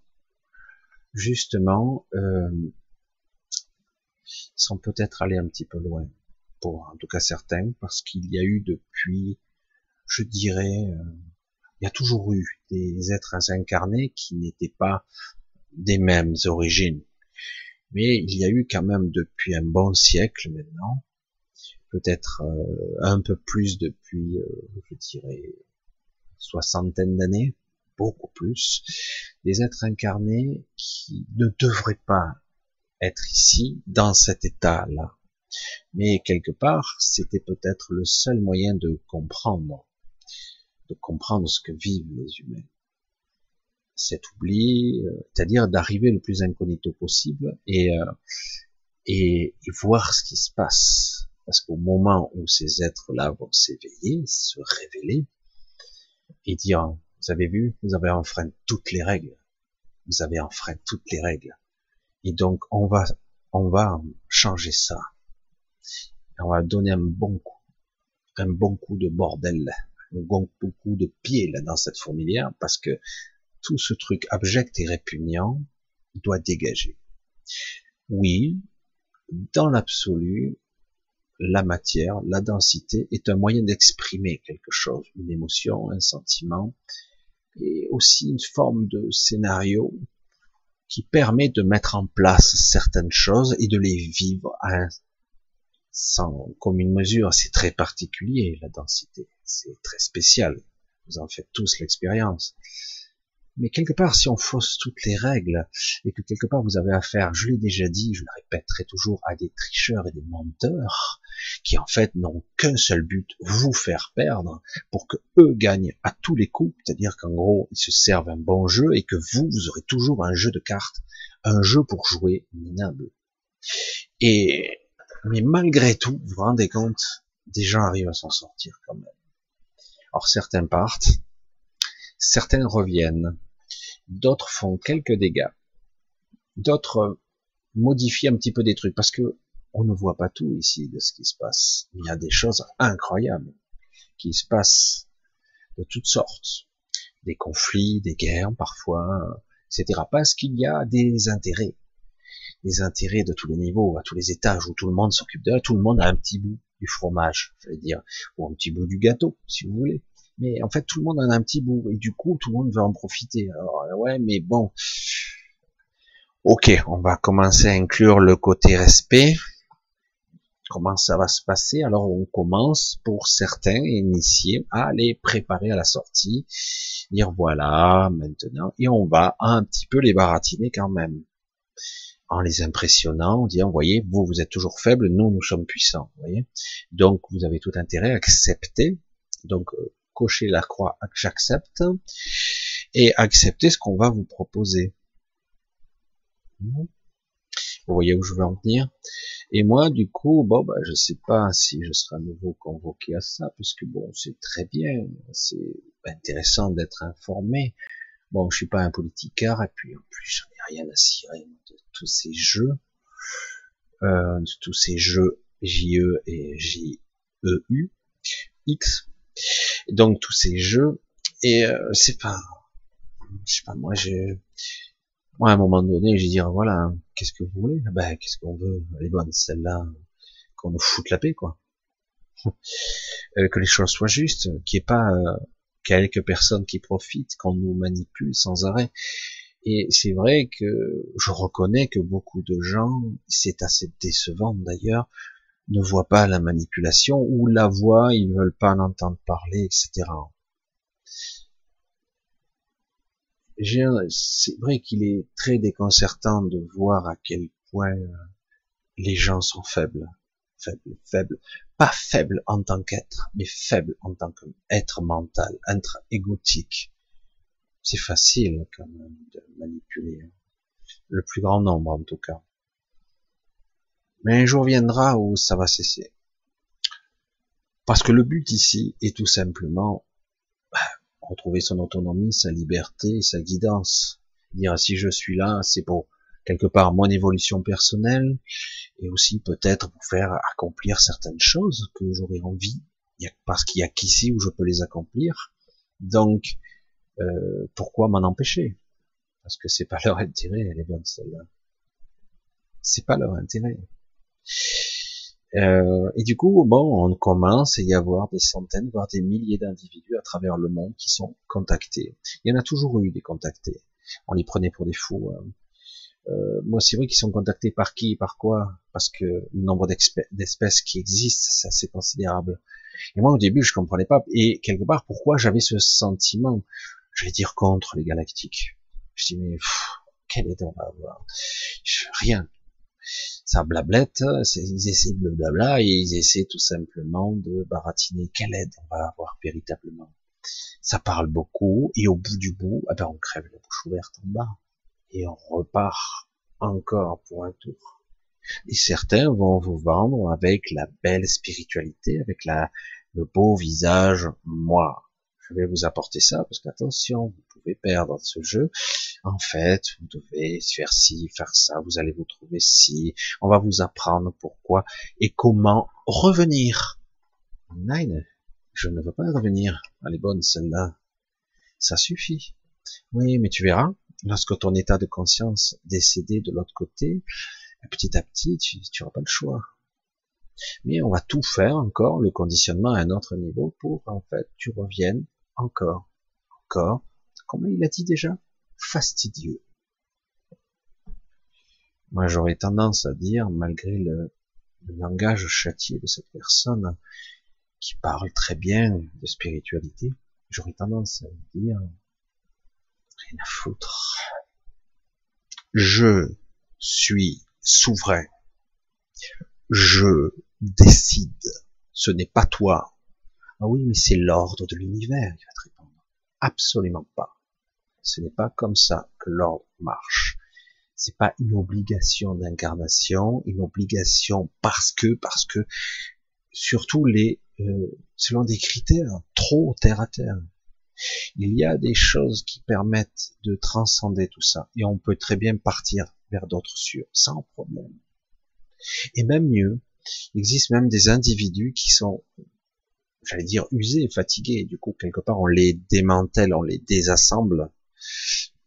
justement, euh, sont peut-être allés un petit peu loin, pour en tout cas certains, parce qu'il y a eu depuis, je dirais, euh, il y a toujours eu des êtres incarnés qui n'étaient pas des mêmes origines. Mais il y a eu quand même depuis un bon siècle maintenant, peut-être euh, un peu plus depuis, euh, je dirais, soixantaine d'années, beaucoup plus, des êtres incarnés qui ne devraient pas être ici, dans cet état-là. Mais quelque part, c'était peut-être le seul moyen de comprendre, de comprendre ce que vivent les humains. Cet oubli, euh, c'est-à-dire d'arriver le plus incognito possible et, euh, et, et voir ce qui se passe. Parce qu'au moment où ces êtres-là vont s'éveiller, se révéler, et dire, vous avez vu, vous avez enfreint toutes les règles. Vous avez enfreint toutes les règles. Et donc, on va, on va changer ça. On va donner un bon coup, un bon coup de bordel, un bon coup de pied là dans cette fourmilière, parce que tout ce truc abject et répugnant doit dégager. Oui, dans l'absolu, la matière, la densité est un moyen d'exprimer quelque chose, une émotion, un sentiment, et aussi une forme de scénario qui permet de mettre en place certaines choses et de les vivre à sans commune mesure. C'est très particulier, la densité. C'est très spécial. Vous en faites tous l'expérience. Mais quelque part, si on fausse toutes les règles et que quelque part vous avez affaire, je l'ai déjà dit, je le répéterai toujours, à des tricheurs et des menteurs qui en fait n'ont qu'un seul but, vous faire perdre pour que eux gagnent à tous les coups, c'est-à-dire qu'en gros ils se servent un bon jeu et que vous, vous aurez toujours un jeu de cartes, un jeu pour jouer minable. Et mais malgré tout, vous vous rendez compte, des gens arrivent à s'en sortir quand même. Alors certains partent, certains reviennent, d'autres font quelques dégâts, d'autres modifient un petit peu des trucs, parce que on ne voit pas tout ici de ce qui se passe. Il y a des choses incroyables qui se passent de toutes sortes, des conflits, des guerres parfois, etc. Parce qu'il y a des intérêts, des intérêts de tous les niveaux, à tous les étages, où tout le monde s'occupe de tout le monde a un petit bout du fromage, je veux dire, ou un petit bout du gâteau, si vous voulez mais en fait tout le monde en a un petit bout et du coup tout le monde veut en profiter. Alors ouais, mais bon, ok, on va commencer à inclure le côté respect. Comment ça va se passer? Alors on commence pour certains initiés à les préparer à la sortie, dire voilà maintenant, et on va un petit peu les baratiner quand même en les impressionnant, en disant, voyez, vous, vous êtes toujours faibles, nous, nous sommes puissants, voyez. Donc, vous avez tout intérêt à accepter. Donc, euh, cocher la croix j'accepte et accepter ce qu'on va vous proposer. Vous voyez où je veux en venir. Et moi, du coup, bon, bah, je sais pas si je serai à nouveau convoqué à ça, puisque bon, c'est très bien, c'est intéressant d'être informé. Bon, je suis pas un politicard, et puis en plus, j'en ai rien à cirer de tous ces jeux, euh, de tous ces jeux JE et JEU, X, donc tous ces jeux. Et euh, c'est pas je sais pas moi j'ai moi à un moment donné j'ai dire voilà qu'est-ce que vous voulez? Ben qu'est-ce qu'on veut? Les bonnes celles-là qu'on nous foute la paix quoi. <laughs> Euh, que les choses soient justes qu'il n'y ait pas euh, quelques personnes qui profitent qu'on nous manipule sans arrêt. Et c'est vrai que je reconnais que beaucoup de gens c'est assez décevant d'ailleurs ne voient pas la manipulation ou la voient, ils veulent pas en entendre parler, etc. C'est vrai qu'il est très déconcertant de voir à quel point euh, les gens sont faibles, faibles, faibles, pas faibles en tant qu'être, mais faibles en tant qu'être mental, être égotique. C'est facile quand même de manipuler le plus grand nombre en tout cas. Mais un jour viendra où ça va cesser. Parce que le but ici est tout simplement bah, retrouver son autonomie, sa liberté, sa guidance. Dire si je suis là, c'est pour quelque part mon évolution personnelle et aussi peut-être pour faire accomplir certaines choses que j'aurais envie, parce qu'il y a qu'ici où je peux les accomplir. Donc, euh, pourquoi m'en empêcher? Parce que c'est pas <laughs> leur intérêt, les bonnes celles-là. C'est pas leur intérêt. Euh, et du coup, bon, on commence à y avoir des centaines, voire des milliers d'individus à travers le monde qui sont contactés. Il y en a toujours eu des contactés. On les prenait pour des fous. Hein. Euh, moi, c'est vrai qu'ils sont contactés par qui, par quoi? Parce que le nombre d'espèces qui existent, c'est assez considérable. Et moi, au début, je comprenais pas. Et quelque part, pourquoi j'avais ce sentiment, je vais dire contre les galactiques. Je dis mais quelle est on va avoir? Rien. Ça blablette, ils essaient de blabla et ils essaient tout simplement de baratiner quelle aide on va avoir véritablement. Ça parle beaucoup et au bout du bout, ah ben on crève la bouche ouverte en bas et on repart encore pour un tour. Et certains vont vous vendre avec la belle spiritualité, avec la, le beau visage. Moi, je vais vous apporter ça parce qu'attention, pouvez perdre ce jeu. En fait, vous devez faire ci, faire ça, vous allez vous trouver ci. On va vous apprendre pourquoi et comment revenir. Nine, je ne veux pas revenir. Elle est bonne celle-là. Ça suffit. Oui, mais tu verras, lorsque ton état de conscience décédé de l'autre côté, petit à petit, tu n'auras pas le choix. Mais on va tout faire encore, le conditionnement à un autre niveau, pour en fait tu reviennes encore, encore, comment il a dit déjà? Fastidieux. Moi j'aurais tendance à dire, malgré le, langage châtié de cette personne, qui parle très bien de spiritualité, j'aurais tendance à dire, rien à foutre. Je suis souverain. Je décide. Ce n'est pas toi. Ah oui, mais c'est l'ordre de l'univers qui va te répondre. Absolument pas. Ce n'est pas comme ça que l'ordre marche. C'est pas une obligation d'incarnation, une obligation parce que, parce que, surtout les, euh, selon des critères trop terre à terre. Il y a des choses qui permettent de transcender tout ça, et on peut très bien partir vers d'autres cieux, sans problème. Et même mieux, il existe même des individus qui sont, j'allais dire, usés, fatigués, du coup, quelque part, on les démantèle, on les désassemble,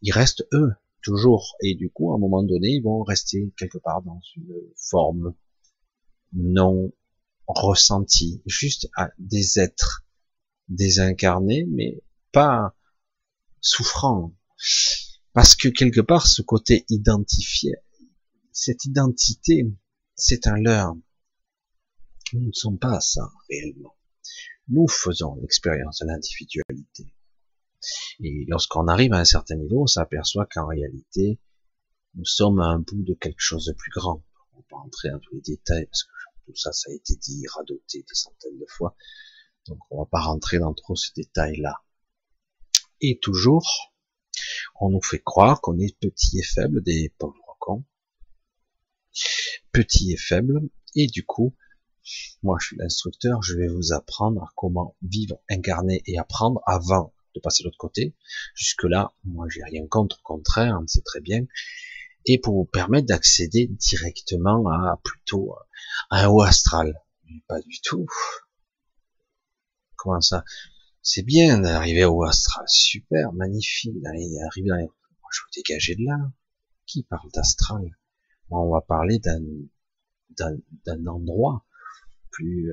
ils restent eux, toujours, et du coup, à un moment donné, ils vont rester quelque part dans une forme non ressentie, juste à des êtres désincarnés, mais pas souffrant. Parce que quelque part, ce côté identifié, cette identité, c'est un leurre. Nous ne sommes pas ça réellement. Nous faisons l'expérience de l'individualité. Et lorsqu'on arrive à un certain niveau, on s'aperçoit qu'en réalité, nous sommes à un bout de quelque chose de plus grand. On va pas entrer dans tous les détails parce que tout ça, ça a été dit, radoté des centaines de fois. Donc on va pas rentrer dans trop ces détails-là. Et toujours, on nous fait croire qu'on est petit et faible, des pauvres cons. Petit et faible, et du coup, moi je suis l'instructeur, je vais vous apprendre comment vivre, incarner et apprendre avant de passer de l'autre côté. Jusque là, moi j'ai rien contre, au contraire, c'est très bien. Et pour vous permettre d'accéder directement à plutôt à un haut astral. pas du tout. Comment ça? C'est bien d'arriver au astral, super, magnifique, d'arriver dans les... Je dégager de là. Qui parle d'astral? On va parler d'un d'un endroit plus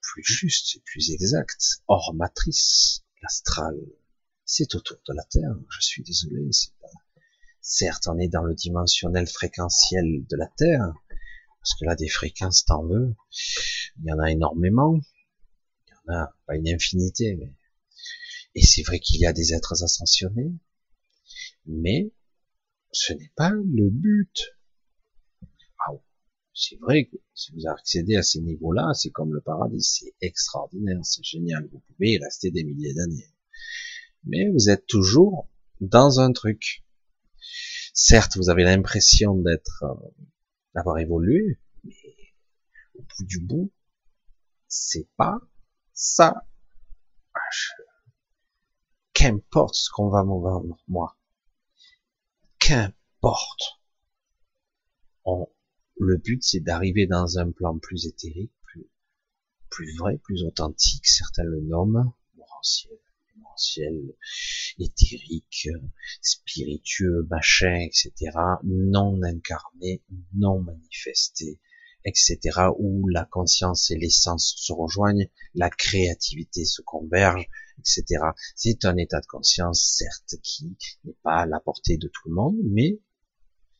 plus juste, plus exact, hors matrice. L'astral, c'est autour de la Terre. Je suis désolé, c'est pas. Certes, on est dans le dimensionnel fréquentiel de la Terre, parce que là, des fréquences, t'en veux. Il y en a énormément. Il y en a pas une infinité, mais et c'est vrai qu'il y a des êtres ascensionnés, mais ce n'est pas le but. C'est vrai que si vous accédez à ces niveaux-là, c'est comme le paradis, c'est extraordinaire, c'est génial, vous pouvez y rester des milliers d'années. Mais vous êtes toujours dans un truc. Certes, vous avez l'impression d'être, euh, d'avoir évolué, mais au bout du bout, c'est pas ça. Ah, Qu'importe ce qu'on va me vendre, moi. Qu'importe. Le but, c'est d'arriver dans un plan plus éthérique, plus, vrai, plus authentique. Certains le nomment moranciel, moranciel, éthérique, spiritueux, machin, etc. Non incarné, non manifesté, etc. Où la conscience et l'essence se rejoignent, la créativité se converge, etc. C'est un état de conscience, certes, qui n'est pas à la portée de tout le monde, mais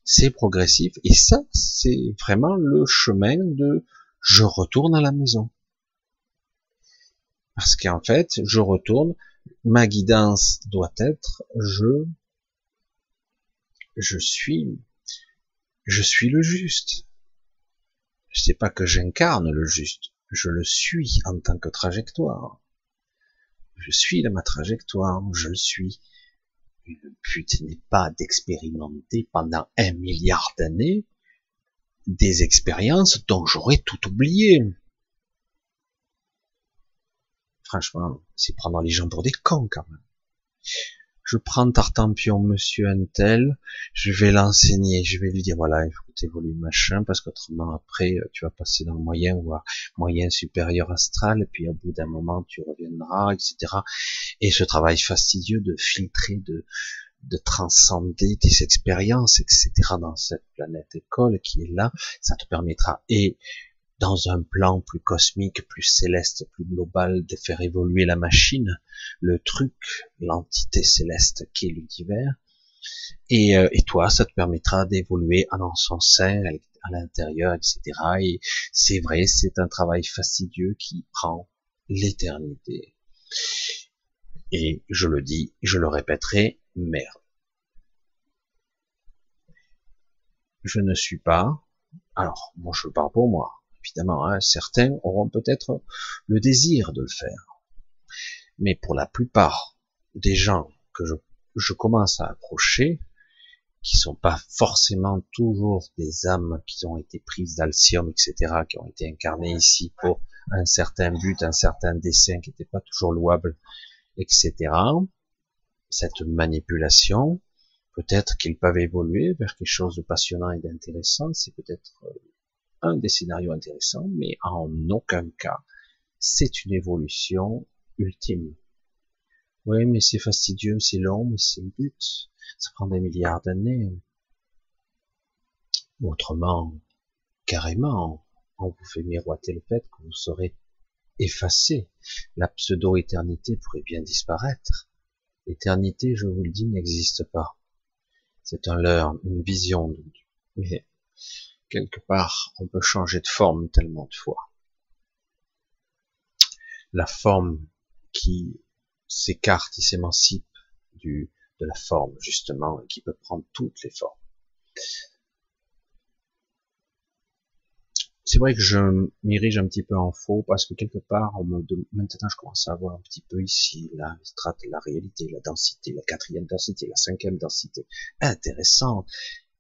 c'est progressif, et ça, c'est vraiment le chemin de je retourne à la maison. Parce qu'en fait, je retourne, ma guidance doit être, je, je suis, je suis le juste. Je sais pas que j'incarne le juste, je le suis en tant que trajectoire. Je suis ma trajectoire, je le suis. Le but n'est pas d'expérimenter pendant un milliard d'années des expériences dont j'aurais tout oublié. Franchement, c'est prendre les gens pour des cons quand même je prends Tartampion, monsieur Untel, je vais l'enseigner, je vais lui dire, voilà, il faut que tu évolues machin, parce qu'autrement, après, euh, tu vas passer dans le moyen, ou moyen supérieur astral, et puis au bout d'un moment, tu reviendras, etc. Et ce travail fastidieux de filtrer, de, de transcender tes expériences, etc. dans cette planète école qui est là, ça te permettra, et dans un plan plus cosmique, plus céleste, plus global, de faire évoluer la machine, le truc, l'entité céleste qui est l'univers. Et, euh, et, toi, ça te permettra d'évoluer en son sein, à l'intérieur, etc. Et c'est vrai, c'est un travail fastidieux qui prend l'éternité. Et je le dis, je le répéterai, merde. Je ne suis pas, alors, moi je parle pour moi, Évidemment, hein, certains auront peut-être le désir de le faire. Mais pour la plupart des gens que je, commence à approcher, qui sont pas forcément toujours des âmes qui ont été prises d'alcium, etc., qui ont été incarnées ici pour un certain but, un certain dessin qui n'était pas toujours louable, etc. Cette manipulation, peut-être qu'ils peuvent évoluer vers quelque chose de passionnant et d'intéressant, c'est peut-être euh, un des scénarios intéressants, mais en aucun cas c'est une évolution ultime. Oui, mais c'est fastidieux, c'est long, mais c'est le but. Ça prend des milliards d'années. Autrement, carrément, on vous fait miroiter le fait que vous serez effacé. La pseudo-éternité pourrait bien disparaître. L'éternité, je vous le dis, n'existe pas. C'est un leurre, une vision. Mais quelque part, on peut changer de forme tellement de fois. La forme qui s'écarte, qui s'émancipe de la forme, justement, et qui peut prendre toutes les formes. C'est vrai que je m'irige un petit peu en faux parce que quelque part, maintenant je commence à voir un petit peu ici la strate, la réalité, la densité, la quatrième densité, la cinquième densité. Intéressant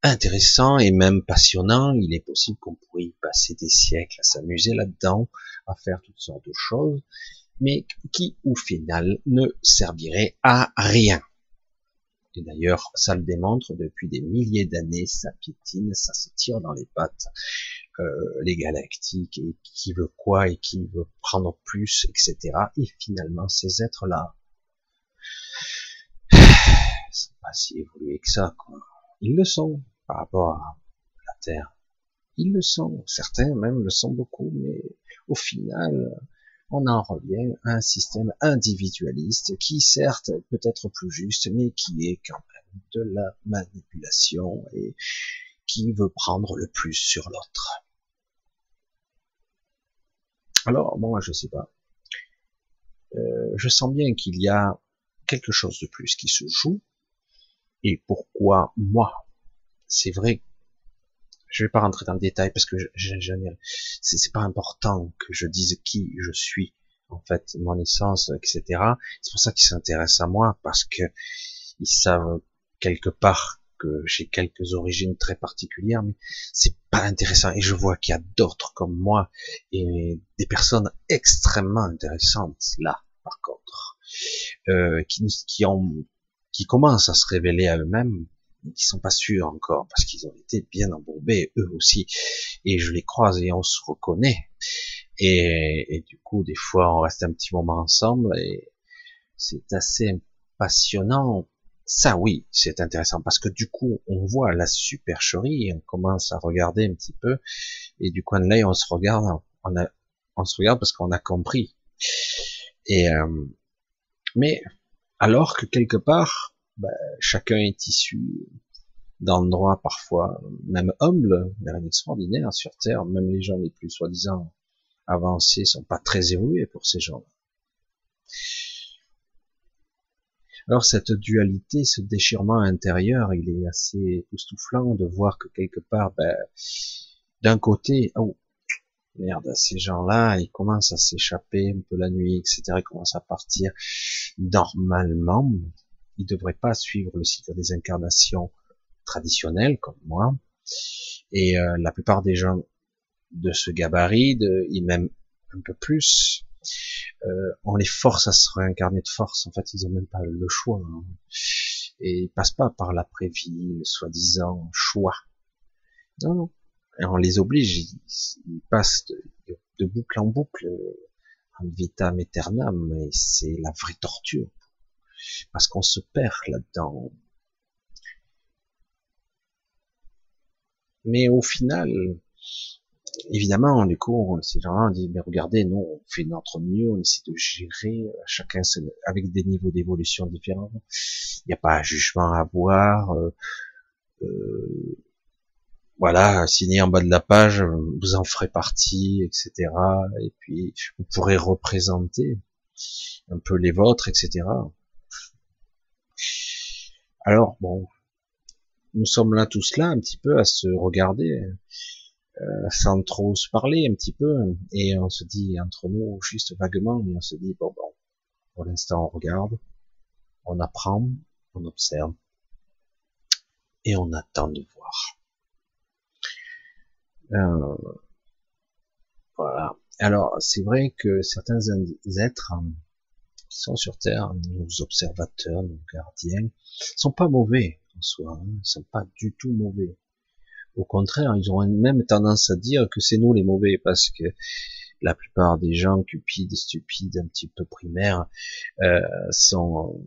intéressant et même passionnant. Il est possible qu'on pourrait y passer des siècles à s'amuser là-dedans, à faire toutes sortes de choses, mais qui au final ne servirait à rien. Et d'ailleurs, ça le démontre depuis des milliers d'années, ça piétine, ça se tire dans les pattes, euh, les galactiques, et qui veut quoi, et qui veut prendre plus, etc. Et finalement, ces êtres-là, <sighs> c'est pas si évolué que ça, quoi. Ils le sont par rapport à la Terre. Ils le sont, certains même le sont beaucoup, mais au final, on en revient à un système individualiste qui certes peut être plus juste, mais qui est quand même de la manipulation et qui veut prendre le plus sur l'autre. Alors, moi, je sais pas. Euh, je sens bien qu'il y a quelque chose de plus qui se joue. Et pourquoi moi, c'est vrai. Je vais pas rentrer dans le détail parce que c'est pas important que je dise qui je suis, en fait, mon essence, etc. C'est pour ça qu'ils s'intéressent à moi parce que ils savent quelque part que j'ai quelques origines très particulières, mais c'est pas intéressant. Et je vois qu'il y a d'autres comme moi et des personnes extrêmement intéressantes là, par contre, euh, qui, qui ont, qui commencent à se révéler à eux-mêmes qui sont pas sûrs encore parce qu'ils ont été bien embourbés eux aussi. Et je les croise et on se reconnaît. Et, du coup des fois on reste un petit moment ensemble et c'est assez passionnant. Ça oui c'est intéressant parce que du coup on voit la supercherie et on commence à regarder un petit peu. Et du coin de l'œil on se regarde on, a, on se regarde parce qu'on a compris. Et euh, mais alors que quelque part ben, chacun est issu d'endroits parfois même humbles, mais rien d'extraordinaire sur Terre. Même les gens les plus soi-disant avancés sont pas très évolués pour ces gens-là. Alors cette dualité, ce déchirement intérieur, il est assez époustouflant de voir que quelque part, ben, d'un côté, oh, merde, ces gens-là, ils commencent à s'échapper un peu la nuit, etc. Ils commencent à partir. Normalement, ils devraient pas suivre le cycle des incarnations traditionnelles, comme moi. Et euh, la plupart des gens de ce gabarit, de, même un peu plus, euh, on les force à se réincarner de force. En fait, ils ont même pas le choix. Hein. Et ils passent pas par l'après-vie, le soi-disant choix. Non, non. Et on les oblige, ils, passent de, boucle en boucle, en vitam aeternam, et c'est la vraie torture. Parce qu'on se perd là-dedans. Mais au final, évidemment, du coup, ces gens-là, on dit, mais regardez, nous, on fait notre mieux, on essaie de gérer, euh, chacun avec des niveaux d'évolution différents. Il n'y a pas un jugement à avoir. Euh, euh, voilà, signé en bas de la page, vous en ferez partie, etc. Et puis, vous pourrez représenter un peu les vôtres, etc. Alors, bon, nous sommes là tous là, un petit peu à se regarder. Euh, sans trop se parler un petit peu, et on se dit entre nous juste vaguement, et on se dit bon bon, pour l'instant on regarde, on apprend, on observe, et on attend de voir. Euh, voilà. Alors c'est vrai que certains êtres sont sur Terre, nos observateurs, nos gardiens, sont pas mauvais en soi, hein, sont pas du tout mauvais. Au contraire, ils ont même tendance à dire que c'est nous les mauvais parce que la plupart des gens cupides, stupides, un petit peu primaires, euh, sont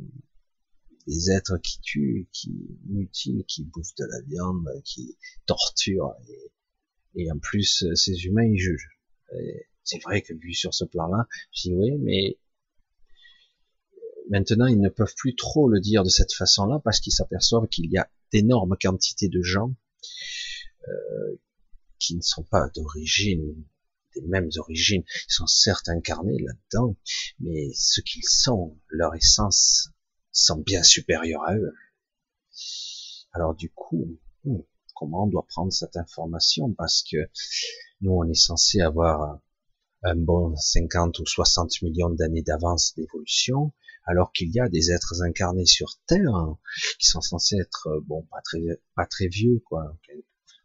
des êtres qui tuent, qui mutilent, qui bouffent de la viande, qui torturent. Et, en plus, ces humains, ils jugent. C'est vrai que vu sur ce plan-là, je dis oui, mais maintenant, ils ne peuvent plus trop le dire de cette façon-là parce qu'ils s'aperçoivent qu'il y a d'énormes quantités de gens euh, qui ne sont pas d'origine, des mêmes origines, ils sont certes incarnés là-dedans, mais ce qu'ils sont, leur essence, sont bien supérieurs à eux. Alors du coup, hmm, comment on doit prendre cette information? Parce que nous, on est censé avoir un bon 50 ou 60 millions d'années d'avance d'évolution, alors qu'il y a des êtres incarnés sur Terre hein, qui sont censés être, bon, pas très, pas très vieux, quoi,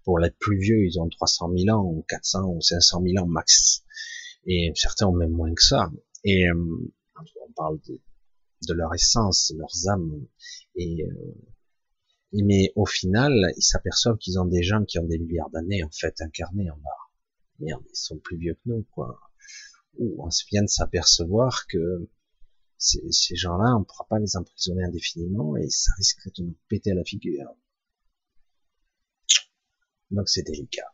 pour les plus vieux, ils ont 300 000 ans, ou 400 ou 500 000 ans max. Et certains ont même moins que ça. Et euh, on parle de, de, leur essence, leurs âmes. Et, euh, mais au final, ils s'aperçoivent qu'ils ont des gens qui ont des milliards d'années en fait incarnés en bas. Merde, ils sont plus vieux que nous, quoi. Ou on vient de s'apercevoir que ces, ces gens-là, on ne pourra pas les emprisonner indéfiniment et ça risquerait de nous péter à la figure. Donc c'est délicat.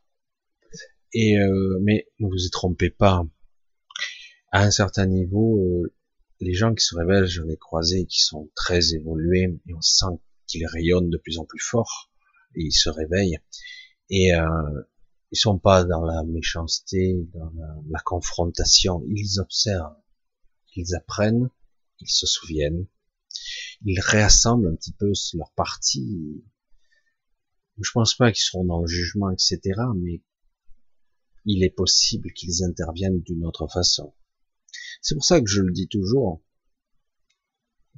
Et euh, mais ne vous y trompez pas. À un certain niveau, euh, les gens qui se révèlent, j'en ai croisé, qui sont très évolués, et on sent qu'ils rayonnent de plus en plus fort, et ils se réveillent. Et euh, ils sont pas dans la méchanceté, dans la confrontation. Ils observent, ils apprennent, ils se souviennent, ils réassemblent un petit peu leur partie je pense pas qu'ils seront dans le jugement, etc. Mais il est possible qu'ils interviennent d'une autre façon. C'est pour ça que je le dis toujours.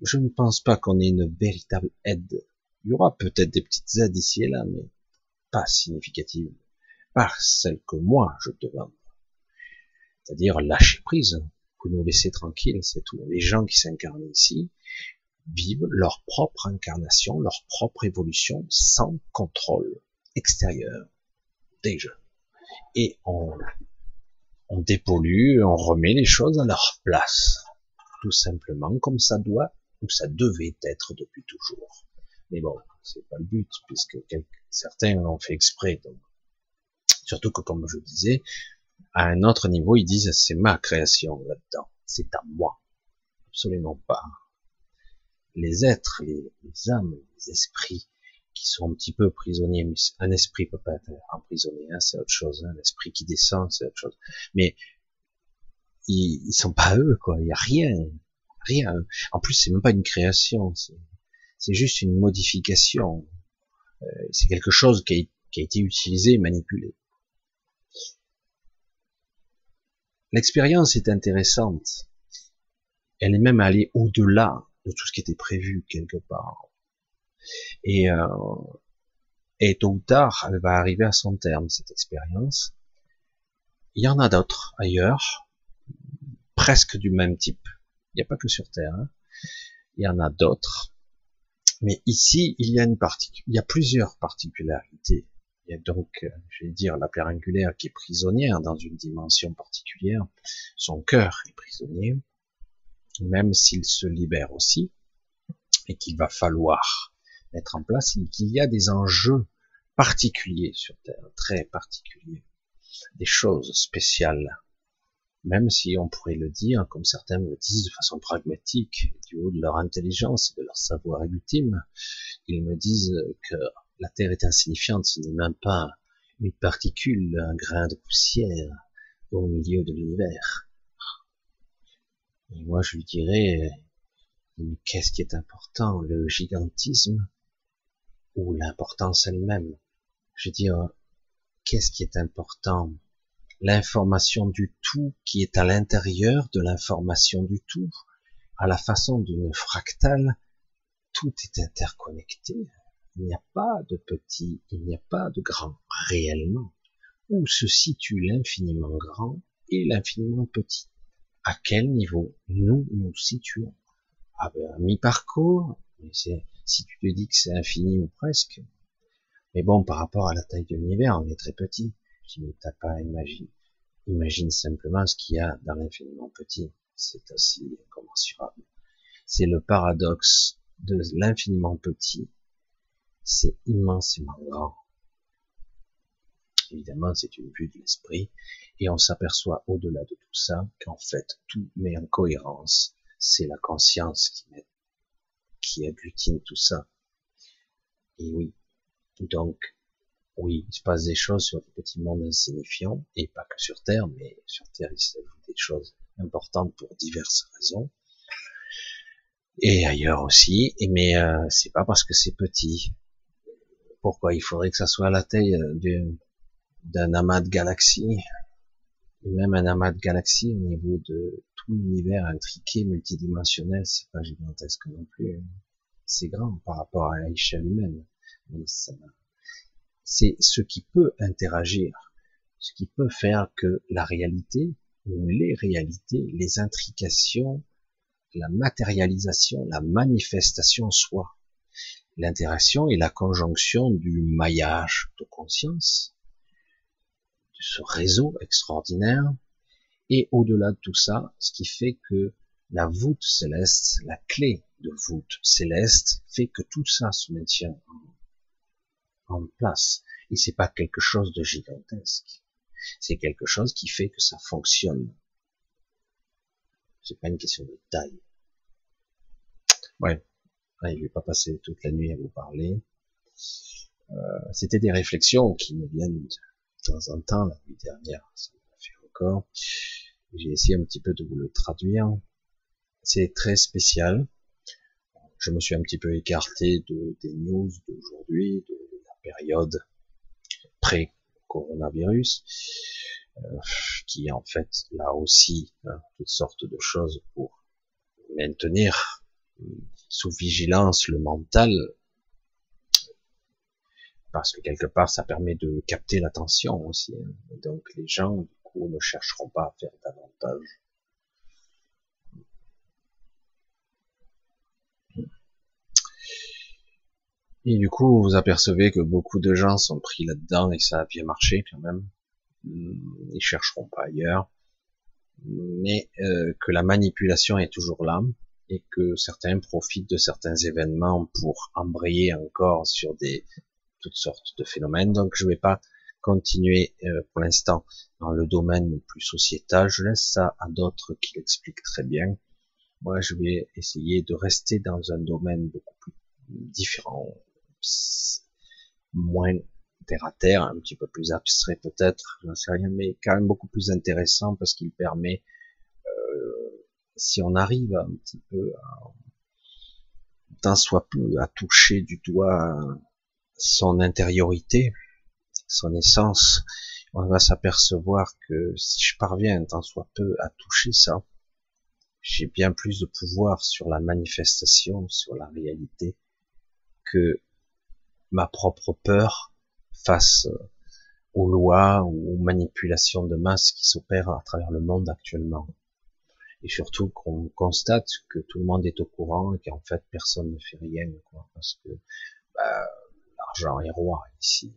Je ne pense pas qu'on ait une véritable aide. Il y aura peut-être des petites aides ici et là, mais pas significatives. Pas celles que moi je demande. C'est-à-dire lâcher prise, que nous laisser tranquilles, c'est tout. Les gens qui s'incarnent ici, vivent leur propre incarnation, leur propre évolution sans contrôle extérieur déjà. Et on, on dépollue, on remet les choses à leur place, tout simplement comme ça doit ou ça devait être depuis toujours. Mais bon, c'est pas le but puisque certains l'ont fait exprès. Surtout que comme je disais, à un autre niveau, ils disent c'est ma création là-dedans, c'est à moi. Absolument pas les êtres, les, âmes, les esprits qui sont un petit peu prisonniers. Mais un esprit peut pas être emprisonné, hein, c'est autre chose. Hein. L'esprit qui descend, c'est autre chose. Mais ils, ils sont pas eux, quoi. Il y a rien, rien. En plus, c'est même pas une création. C'est juste une modification. Euh, c'est quelque chose qui a, qui a été utilisé manipulé. L'expérience est intéressante. Elle est même allée au-delà de tout ce qui était prévu quelque part. Et, euh, et tôt ou tard, elle va arriver à son terme, cette expérience. Il y en a d'autres ailleurs, presque du même type. Il n'y a pas que sur Terre. Hein. Il y en a d'autres. Mais ici, il y a une il y a plusieurs particularités. Il y a donc, euh, je vais dire, la pierre angulaire qui est prisonnière dans une dimension particulière. Son cœur est prisonnier, même s'il se libère aussi, et qu'il va falloir mettre en place, qu'il y a des enjeux particuliers sur Terre, très particuliers, des choses spéciales. Même si on pourrait le dire, comme certains me disent de façon pragmatique, du haut de leur intelligence et de leur savoir ultime, ils me disent que la Terre est insignifiante, ce n'est même pas une particule, un grain de poussière au milieu de l'univers. Et moi, je lui dirais, mais qu'est-ce qui est important, le gigantisme ou l'importance elle-même? Je veux dire, qu'est-ce qui est important? L'information du tout qui est à l'intérieur de l'information du tout, à la façon d'une fractale, tout est interconnecté. Il n'y a pas de petit, il n'y a pas de grand réellement. Où se situe l'infiniment grand et l'infiniment petit? À quel niveau nous nous situons? Ah ben, mi-parcours, si tu te dis que c'est infini ou presque. Mais bon, par rapport à la taille de l'univers, on est très petit. Dis, mais t'as pas imaginer. Imagine simplement ce qu'il y a dans l'infiniment petit. C'est aussi incommensurable. C'est le paradoxe de l'infiniment petit c'est immensément grand. Évidemment, c'est une vue de l'esprit, et on s'aperçoit au-delà de tout ça qu'en fait, tout met en cohérence. C'est la conscience qui, met, qui agglutine tout ça. Et oui, donc, oui, il se passe des choses sur des petits mondes insignifiants, et pas que sur Terre, mais sur Terre, il se des choses importantes pour diverses raisons. Et ailleurs aussi, mais euh, c'est pas parce que c'est petit pourquoi il faudrait que ça soit à la taille euh, d'un amas de galaxies, même un amas de galaxies au niveau de tout l'univers intriqué, multidimensionnel, c'est pas gigantesque non plus. C'est grand par rapport à l'échelle humaine. Mais c'est ce qui peut interagir, ce qui peut faire que la réalité, ou les réalités, les intrications, la matérialisation, la manifestation soit l'interaction et la conjonction du maillage de conscience, de ce réseau extraordinaire, et au-delà de tout ça, ce qui fait que la voûte céleste, la clé de voûte céleste, fait que tout ça se maintient en, place. Et c'est pas quelque chose de gigantesque. C'est quelque chose qui fait que ça fonctionne. C'est pas une question de taille. Ouais. Je ne vais pas passer toute la nuit à vous parler. Euh, C'était des réflexions qui me viennent de temps en temps. La nuit dernière, ça m'a fait encore. J'ai essayé un petit peu de vous le traduire. C'est très spécial. Je me suis un petit peu écarté de, des news d'aujourd'hui, de la période pré-coronavirus, euh, qui en fait là aussi hein, toutes sortes de choses pour maintenir sous vigilance le mental, parce que quelque part ça permet de capter l'attention aussi. Hein. donc les gens du coup ne chercheront pas à faire davantage. Et du coup, vous apercevez que beaucoup de gens sont pris là-dedans et ça a bien marché quand même. Ils chercheront pas ailleurs. Mais euh, que la manipulation est toujours là, et que certains profitent de certains événements pour embrayer encore sur des toutes sortes de phénomènes. Donc je ne vais pas continuer euh, pour l'instant dans le domaine plus sociétal. Je laisse ça à d'autres qui l'expliquent très bien. Moi, je vais essayer de rester dans un domaine beaucoup plus différent, moins terre à terre, un petit peu plus abstrait peut-être, j'en sais rien, mais quand même beaucoup plus intéressant parce qu'il permet, si on arrive un petit peu à, tant soit peu à toucher du doigt son intériorité, son essence, on va s'apercevoir que si je parviens tant soit peu à toucher ça, j'ai bien plus de pouvoir sur la manifestation, sur la réalité, que ma propre peur face aux lois ou aux manipulations de masse qui s'opèrent à travers le monde actuellement. Et surtout qu'on constate que tout le monde est au courant et qu'en fait personne ne fait rien, quoi, parce que bah, l'argent est roi ici.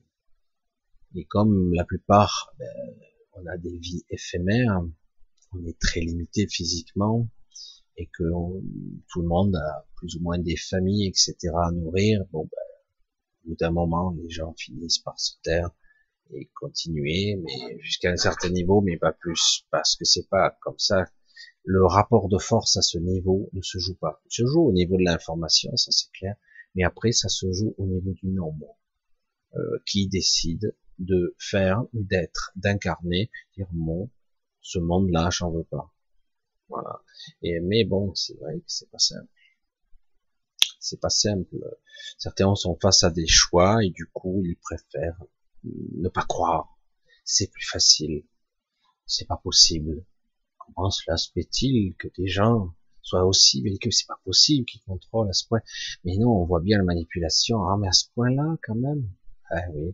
Et comme la plupart, ben, on a des vies éphémères, on est très limité physiquement, et que tout le monde a plus ou moins des familles, etc. à nourrir, bon, ben, au bout d'un moment, les gens finissent par se taire et continuer, mais jusqu'à un certain niveau, mais pas plus, parce que c'est pas comme ça. Le rapport de force à ce niveau ne se joue pas. Il se joue au niveau de l'information, ça c'est clair, mais après ça se joue au niveau du nombre. Euh, qui décide de faire, d'être, d'incarner, dire bon, ce monde-là, j'en veux pas. Voilà. Et mais bon, c'est vrai que c'est pas simple. C'est pas simple. Certains sont face à des choix et du coup ils préfèrent ne pas croire. C'est plus facile. C'est pas possible. Comment cela se fait-il que des gens soient aussi, que c'est pas possible qu'ils contrôlent à ce point. Mais non, on voit bien la manipulation. Ah, mais à ce point-là, quand même. Ah oui.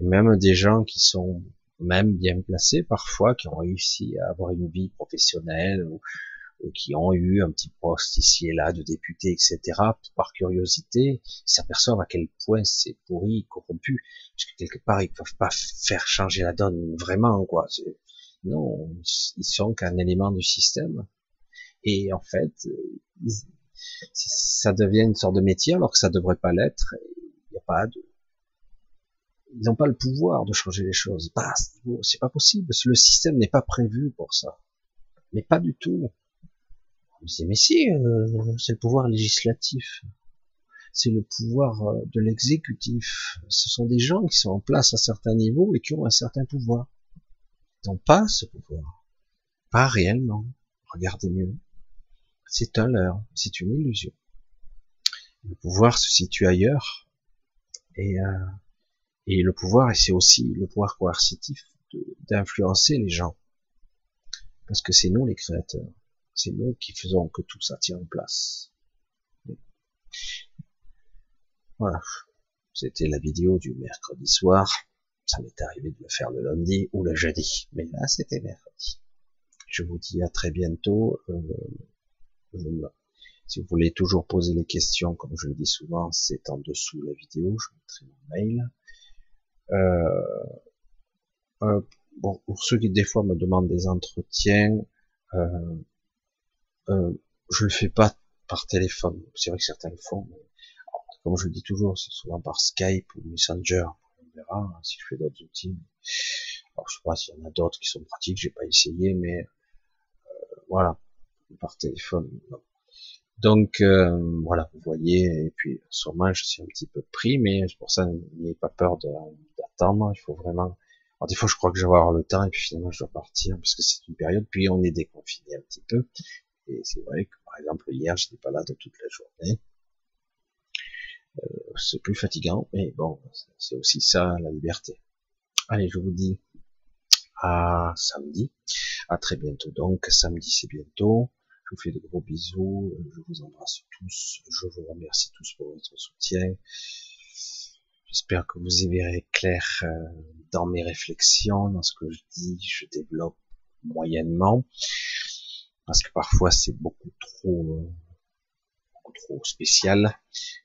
Et même des gens qui sont même bien placés parfois, qui ont réussi à avoir une vie professionnelle ou, qui ont eu un petit poste ici et là de député, etc. Par curiosité, ils s'aperçoivent à quel point c'est pourri, corrompu, parce que quelque part ils peuvent pas faire changer la donne vraiment, quoi. Non, ils sont qu'un élément du système. Et en fait, ça devient une sorte de métier alors que ça devrait pas l'être. Il n'y a pas de, ils n'ont pas le pouvoir de changer les choses. Bah, c'est pas possible. Le système n'est pas prévu pour ça. Mais pas du tout. mais si, euh, c'est le pouvoir législatif. C'est le pouvoir euh, de l'exécutif. Ce sont des gens qui sont en place à certains niveaux et qui ont un certain pouvoir. Pas ce pouvoir. Pas réellement. Regardez mieux. C'est un leurre. C'est une illusion. Le pouvoir se situe ailleurs. Et euh, et le pouvoir, et c'est aussi le pouvoir coercitif d'influencer les gens. Parce que c'est nous les créateurs. C'est nous qui faisons que tout ça tient en place. Voilà. C'était la vidéo du mercredi soir. Ça m'est arrivé de le faire le lundi ou le jeudi. Mais là, c'était mercredi. Je vous dis à très bientôt. Euh, si vous voulez toujours poser les questions, comme je le dis souvent, c'est en dessous la vidéo. Je mettrai mon mail. Euh, euh, bon, pour ceux qui des fois me demandent des entretiens, euh, euh, je le fais pas par téléphone. C'est vrai que certains le font. Mais, comme je le dis toujours, c'est souvent par Skype ou Messenger. Hein, si je fais d'autres outils. Alors, je sais pas s'il y en a d'autres qui sont pratiques, j'ai pas essayé, mais euh, voilà, par téléphone. Non. Donc euh, voilà, vous voyez, et puis sûrement je suis un petit peu pris, mais pour ça n'ayez pas peur d'attendre, il faut vraiment. Alors des fois je crois que je vais avoir le temps et puis finalement je dois partir parce que c'est une période, puis on est déconfiné un petit peu. Et c'est vrai que par exemple hier je n'étais pas là de toute la journée. Euh, c'est plus fatigant, mais bon, c'est aussi ça la liberté. Allez, je vous dis à samedi, à très bientôt. Donc samedi c'est bientôt. Je vous fais de gros bisous. Je vous embrasse tous. Je vous remercie tous pour votre soutien. J'espère que vous y verrez clair euh, dans mes réflexions, dans ce que je dis. Je développe moyennement parce que parfois c'est beaucoup trop, euh, trop spécial.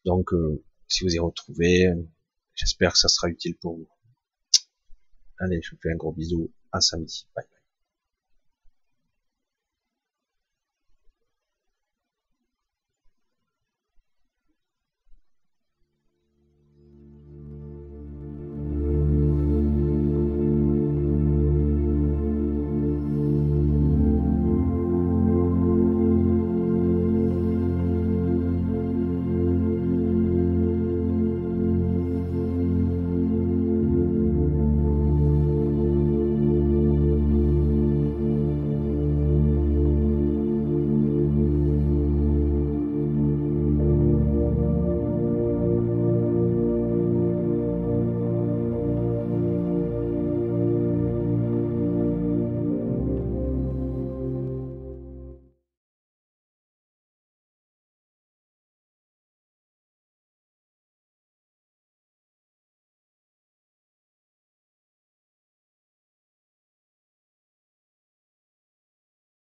Donc, euh, si vous y retrouvez, j'espère que ça sera utile pour vous. Allez, je vous fais un gros bisou. À samedi. Bye.